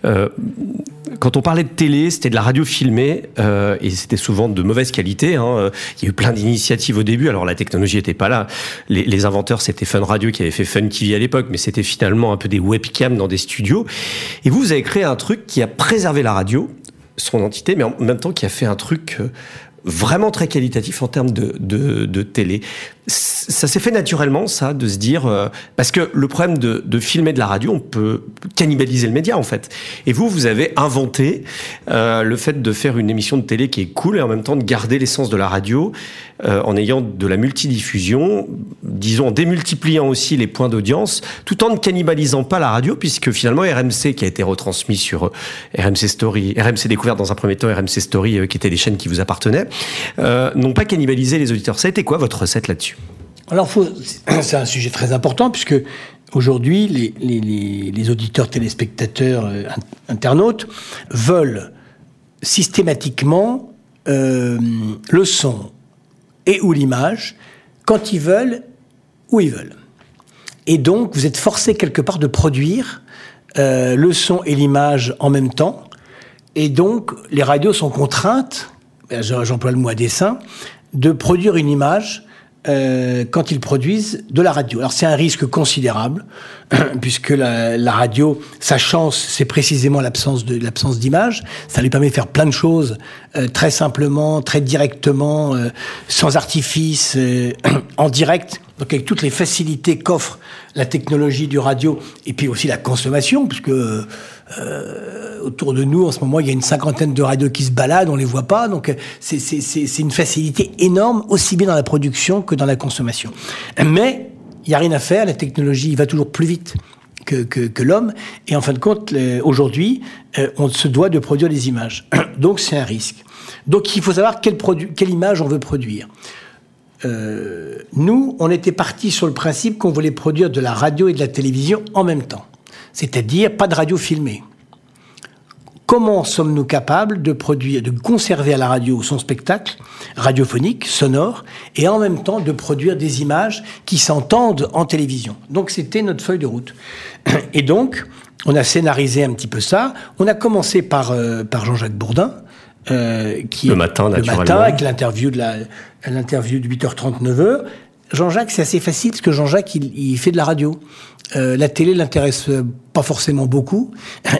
euh, quand on parlait de télé, c'était de la radio filmée euh, et c'était souvent de mauvaise qualité. Hein. Il y a eu plein d'initiatives au début. Alors la technologie n'était pas là. Les, inventeurs, c'était Fun Radio qui avait fait Fun TV à l'époque, mais c'était finalement un peu des webcams dans des studios. Et vous, vous avez créé un truc qui a préservé la radio, son entité, mais en même temps qui a fait un truc euh, vraiment très qualitatif en termes de télé. Ça s'est fait naturellement, ça, de se dire... Euh, parce que le problème de, de, filmer de la radio, on peut cannibaliser le média, en fait. Et vous, vous avez inventé euh, le fait de faire une émission de télé qui est cool et en même temps de garder l'essence de la radio euh, en ayant de la multidiffusion, disons en démultipliant aussi les points d'audience, tout en ne cannibalisant pas la radio, puisque finalement RMC, qui a été retransmis sur euh, RMC Story, RMC Découverte dans un premier temps, RMC Story, euh, qui étaient des chaînes qui vous appartenaient, euh, n'ont pas cannibalisé les auditeurs. Ça a été quoi votre recette là-dessus? Alors, c'est un sujet très important puisque aujourd'hui, les, auditeurs, téléspectateurs, euh, internautes veulent systématiquement euh, le son et ou l'image quand ils veulent, où ils veulent. Et donc, vous êtes forcé quelque part de produire euh, le son et l'image en même temps. Et donc, les radios sont contraintes, j'emploie le mot à dessin, de produire une image euh, quand ils produisent de la radio. Alors c'est un risque considérable puisque la, radio, sa chance, c'est précisément l'absence de l'absence d'image. Ça lui permet de faire plein de choses euh, très simplement, très directement, euh, sans artifice, euh, en direct. Donc avec toutes les facilités qu'offre la technologie du radio et puis aussi la consommation, puisque euh, autour de nous, en ce moment, il y a une cinquantaine de radios qui se baladent, on les voit pas. Donc, c'est une facilité énorme, aussi bien dans la production que dans la consommation. Mais il n'y a rien à faire, la technologie va toujours plus vite que, l'homme. Et en fin de compte, aujourd'hui, euh, on se doit de produire des images. Donc, c'est un risque. Donc, il faut savoir quelle image on veut produire. Euh, nous, on était parti sur le principe qu'on voulait produire de la radio et de la télévision en même temps c'est-à-dire pas de radio filmée. Comment sommes-nous capables de produire, de conserver à la radio son spectacle radiophonique, sonore, et en même temps de produire des images qui s'entendent en télévision? Donc c'était notre feuille de route. Et donc, on a scénarisé un petit peu ça. On a commencé par, euh, par Jean-Jacques Bourdin, euh, qui le matin, le matin avec l'interview de la l'interview de 8h30 9h. Jean-Jacques, c'est assez facile parce que Jean-Jacques, il, fait de la radio. Euh, la télé l'intéresse pas forcément beaucoup.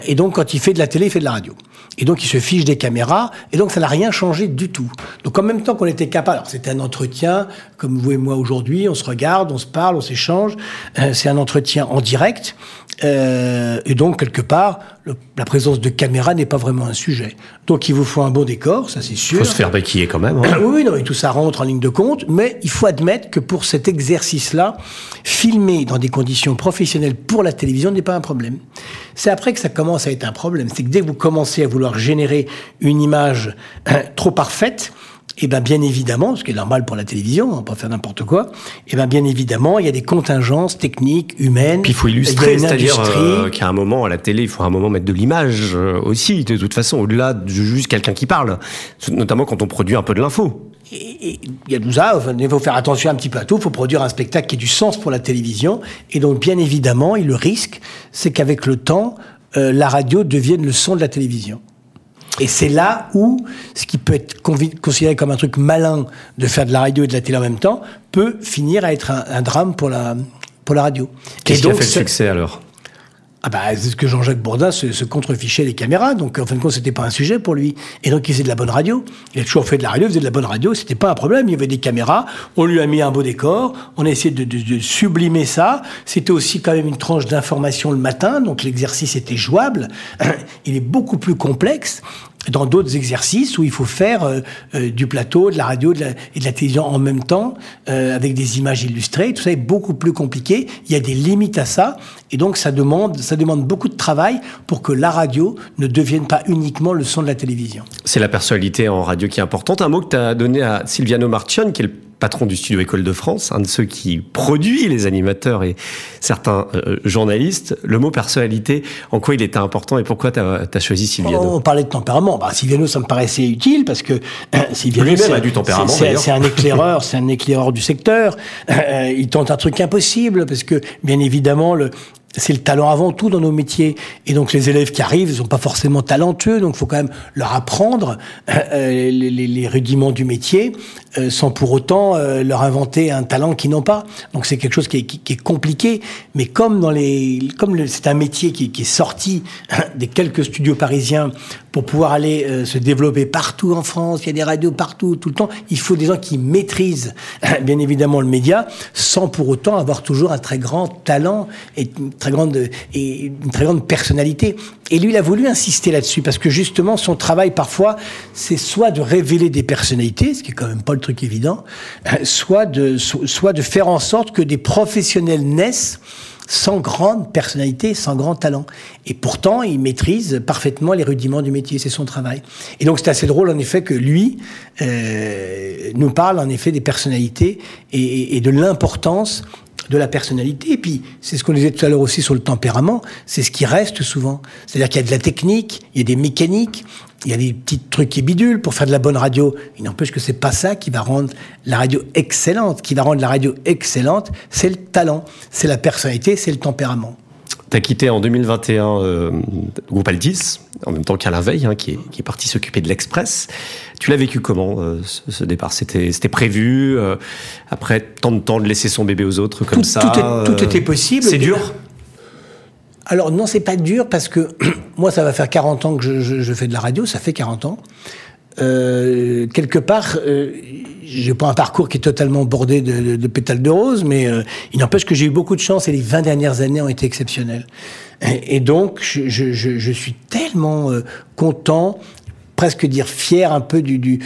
Et donc, quand il fait de la télé, il fait de la radio. Et donc, il se fiche des caméras. Et donc, ça n'a rien changé du tout. Donc, en même temps qu'on était capable, alors c'était un entretien, comme vous et moi aujourd'hui, on se regarde, on se parle, on s'échange. Euh, c'est un entretien en direct. Euh, et donc, quelque part, le, la présence de caméra n'est pas vraiment un sujet. Donc, il vous faut un bon décor, ça c'est sûr. Il faut se faire maquiller quand même. Hein. oui, non, et tout ça rentre en ligne de compte. Mais il faut admettre que pour cet exercice-là, filmer dans des conditions professionnelles pour la télévision n'est pas un problème. C'est après que ça commence à être un problème. C'est que dès que vous commencez à vouloir générer une image euh, trop parfaite, et eh bien bien évidemment, ce qui est normal pour la télévision, on peut pas faire n'importe quoi, et eh bien bien évidemment, il y a des contingences techniques, humaines. Puis il faut illustrer, c'est-à-dire euh, qu'à un moment, à la télé, il faut à un moment mettre de l'image euh, aussi, de toute façon, au-delà de juste quelqu'un qui parle, notamment quand on produit un peu de l'info. Il y a tout ça, il faut faire attention un petit peu à tout, il faut produire un spectacle qui ait du sens pour la télévision, et donc bien évidemment, et le risque, c'est qu'avec le temps, euh, la radio devienne le son de la télévision. Et c'est là où ce qui peut être considéré comme un truc malin de faire de la radio et de la télé en même temps peut finir à être un, un drame pour la, pour la radio. Qu'est-ce qui a fait le succès alors? Ah bah, c'est ce que Jean-Jacques Bourdin se, se, contrefichait les caméras, donc en fin de compte, c'était pas un sujet pour lui. Et donc, il faisait de la bonne radio. Il a toujours fait de la radio, il faisait de la bonne radio, c'était pas un problème. Il y avait des caméras, on lui a mis un beau décor, on a essayé de, de, de sublimer ça. C'était aussi quand même une tranche d'information le matin, donc l'exercice était jouable. Il est beaucoup plus complexe dans d'autres exercices où il faut faire euh, euh, du plateau, de la radio et de la télévision en même temps, euh, avec des images illustrées. Tout ça est beaucoup plus compliqué. Il y a des limites à ça. Et donc, ça demande, ça demande beaucoup de travail pour que la radio ne devienne pas uniquement le son de la télévision. C'est la personnalité en radio qui est importante. Un mot que tu as donné à Silviano Marchion, qui est le patron du studio École de France, un de ceux qui produit les animateurs et certains euh, journalistes. Le mot personnalité, en quoi il était important et pourquoi tu as, choisi Silviano On parlait de tempérament. Bah, Silviano, ça me paraissait utile parce que euh, Silviano, a du tempérament. C'est un éclaireur, c'est un éclaireur du secteur. Euh, il tente un truc impossible parce que, bien évidemment, le, c'est le talent avant tout dans nos métiers. Et donc les élèves qui arrivent, ils sont pas forcément talentueux, donc il faut quand même leur apprendre euh, les, les, rudiments du métier, euh, sans pour autant euh, leur inventer un talent qu'ils n'ont pas. Donc c'est quelque chose qui est, qui, est, compliqué, mais comme dans les, comme c'est un métier qui, qui, est sorti des quelques studios parisiens pour pouvoir aller se développer partout en France, il y a des radios partout, tout le temps, il faut des gens qui maîtrisent bien évidemment le média, sans pour autant avoir toujours un très grand talent et très grande et une très grande personnalité. Et lui, il a voulu insister là-dessus parce que justement, son travail parfois, c'est soit de révéler des personnalités, ce qui est quand même pas le truc évident, euh, soit de soit de faire en sorte que des professionnels naissent sans grande personnalité, sans grand talent. Et pourtant, il maîtrise parfaitement les rudiments du métier, c'est son travail. Et donc c'est assez drôle en effet que lui euh, nous parle en effet des personnalités et, et de l'importance de la personnalité. Et puis, c'est ce qu'on disait tout à l'heure aussi sur le tempérament, c'est ce qui reste souvent. C'est-à-dire qu'il y a de la technique, il y a des mécaniques, il y a des petits trucs qui bidulent pour faire de la bonne radio. Il n'empêche que c'est pas ça qui va rendre la radio excellente. Qui va rendre la radio excellente, c'est le talent, c'est la personnalité, c'est le tempérament. Tu as quitté en 2021 euh, groupe Altis, en même temps qu'Alain Veil, hein, qui, est, qui, est, parti s'occuper de l'Express. Tu l'as vécu comment, euh, ce, départ? C'était prévu euh, Après tant de temps de laisser son bébé aux autres comme ça tout, tout, était possible. C'est dur? Alors non, c'est pas dur parce que moi, ça va faire 40 ans que je, je, je, fais de la radio, ça fait 40 ans. Euh, quelque part, euh, j'ai pas un parcours qui est totalement bordé de, pétales de rose, mais euh, il n'empêche que j'ai eu beaucoup de chance et les 20 dernières années ont été exceptionnelles. Et, donc, je, suis tellement euh, content presque dire fier un peu du,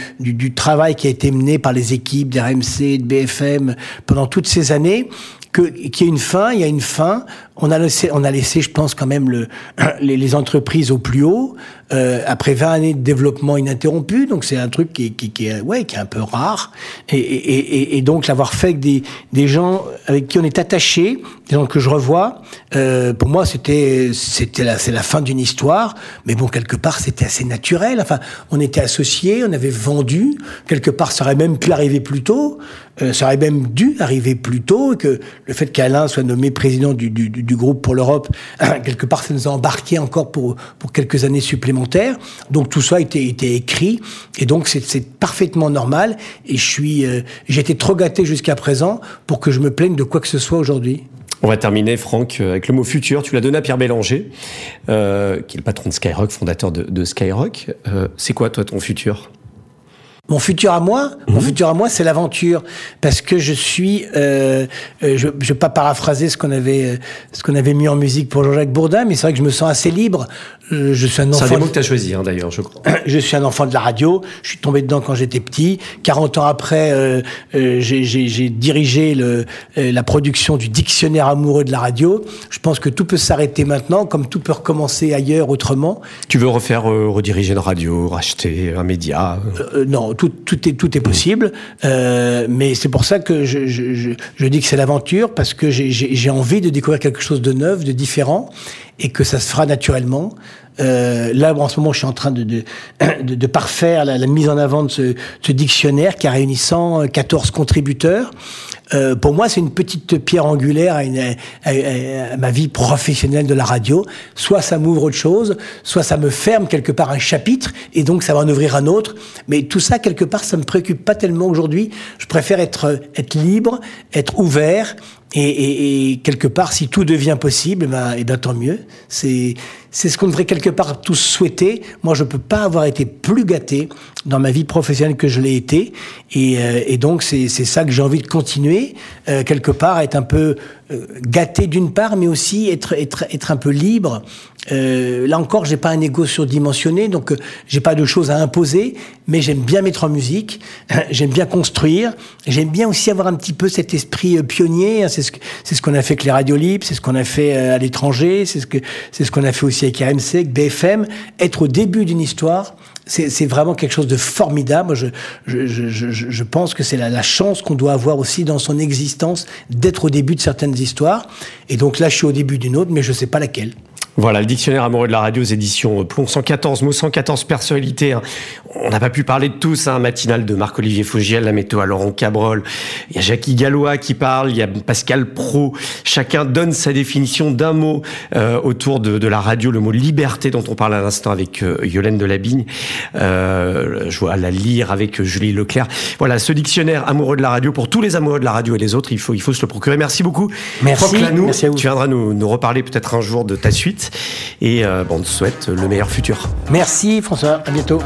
travail qui a été mené par les équipes d'RMC, de BFM pendant toutes ces années, qu'il y a une fin, il y a une fin. On a laissé, on a laissé, je pense quand même le, les, les entreprises au plus haut euh, après 20 années de développement ininterrompu. Donc c'est un truc qui, qui, qui, est, ouais, qui est un peu rare. Et, et, et donc l'avoir fait avec des, des gens avec qui on est attaché, des gens que je revois, euh, pour moi c'était c'était la, c'est la fin d'une histoire. Mais bon quelque part c'était assez naturel. Enfin on était associés, on avait vendu quelque part ça aurait même pu arriver plus tôt. Euh, ça aurait même dû arriver plus tôt, que le fait qu'Alain soit nommé président du, du, du groupe pour l'Europe, quelque part, ça nous a embarqué encore pour, pour quelques années supplémentaires. Donc tout ça a été, écrit, et donc c'est parfaitement normal. Et je suis, euh, été trop gâté jusqu'à présent pour que je me plaigne de quoi que ce soit aujourd'hui. On va terminer, Franck, euh, avec le mot futur. Tu l'as donné à Pierre Bélanger, euh, qui est le patron de Skyrock, fondateur de, Skyrock. C'est quoi, toi, ton futur? Mon futur à moi, mon mhm. futur à moi, c'est l'aventure, parce que je suis, euh, euh je, je vais pas paraphraser ce qu'on avait, euh, ce qu'on avait mis en musique pour Jean-Jacques Bourdin, mais c'est vrai que je me sens assez libre. Euh, je suis un enfant. C'est un des mots que tu as choisi, hein, d'ailleurs, je crois. Je suis un enfant de la radio. Je suis tombé dedans quand j'étais petit. 40 ans après, euh, j'ai dirigé le, la production du dictionnaire amoureux de la radio. Je pense que tout peut s'arrêter maintenant, comme tout peut recommencer ailleurs autrement. Tu veux refaire, rediriger une radio, racheter un média Non tout, est, possible. Euh, mais c'est pour ça que je dis que c'est l'aventure, parce que j'ai envie de découvrir quelque chose de neuf, de différent, et que ça se fera naturellement. Euh, là, en ce moment, je suis en train de, de, de, de parfaire la, la, mise en avant de ce, ce, dictionnaire qui a réuni 114 contributeurs. Euh, pour moi, c'est une petite pierre angulaire à, une, à, ma vie professionnelle de la radio. Soit ça m'ouvre autre chose, soit ça me ferme quelque part un chapitre, et donc ça va en ouvrir un autre. Mais tout ça, quelque part, ça me préoccupe pas tellement aujourd'hui. Je préfère être, être libre, être ouvert, et, et, et, quelque part, si tout devient possible, ben, et ben tant mieux. C'est c'est ce qu'on devrait quelque part tous souhaiter. Moi, je peux pas avoir été plus gâté dans ma vie professionnelle que je l'ai été, et, euh, et donc c'est ça que j'ai envie de continuer euh, quelque part, être un peu gâté d'une part, mais aussi être être être un peu libre. Euh, là encore, j'ai pas un ego surdimensionné, donc euh, j'ai pas de choses à imposer, mais j'aime bien mettre en musique, j'aime bien construire, j'aime bien aussi avoir un petit peu cet esprit pionnier. Hein, c'est ce c'est ce qu'on a fait avec les radios libres, c'est ce qu'on a fait à l'étranger, c'est ce que c'est ce qu'on a fait aussi avec RMC, avec BFM. Être au début d'une histoire c'est vraiment quelque chose de formidable. Je, je, je, je pense que c'est la, la, chance qu'on doit avoir aussi dans son existence d'être au début de certaines histoires. Et donc là, je suis au début d'une autre, mais je ne sais pas laquelle. Voilà, le dictionnaire amoureux de la radio aux éditions Plomb, 114 mots, 114 personnalités. Hein. On n'a pas pu parler de tous, hein. Matinale de Marc-Olivier Faugiel, la météo à Laurent Cabrol. Il y a Jackie Gallois qui parle, il y a Pascal Pro. Chacun donne sa définition d'un mot euh, autour de, de, la radio, le mot liberté dont on parle à l'instant avec euh, Yolène Delabigne. Euh, je vois la lire avec Julie Leclerc. Voilà, ce dictionnaire amoureux de la radio, pour tous les amoureux de la radio et les autres, il faut, il faut se le procurer. Merci beaucoup. Merci, merci à vous. Tu viendras nous, nous reparler peut-être un jour de ta suite. Et euh, bon, on te souhaite le meilleur futur. Merci François, à bientôt.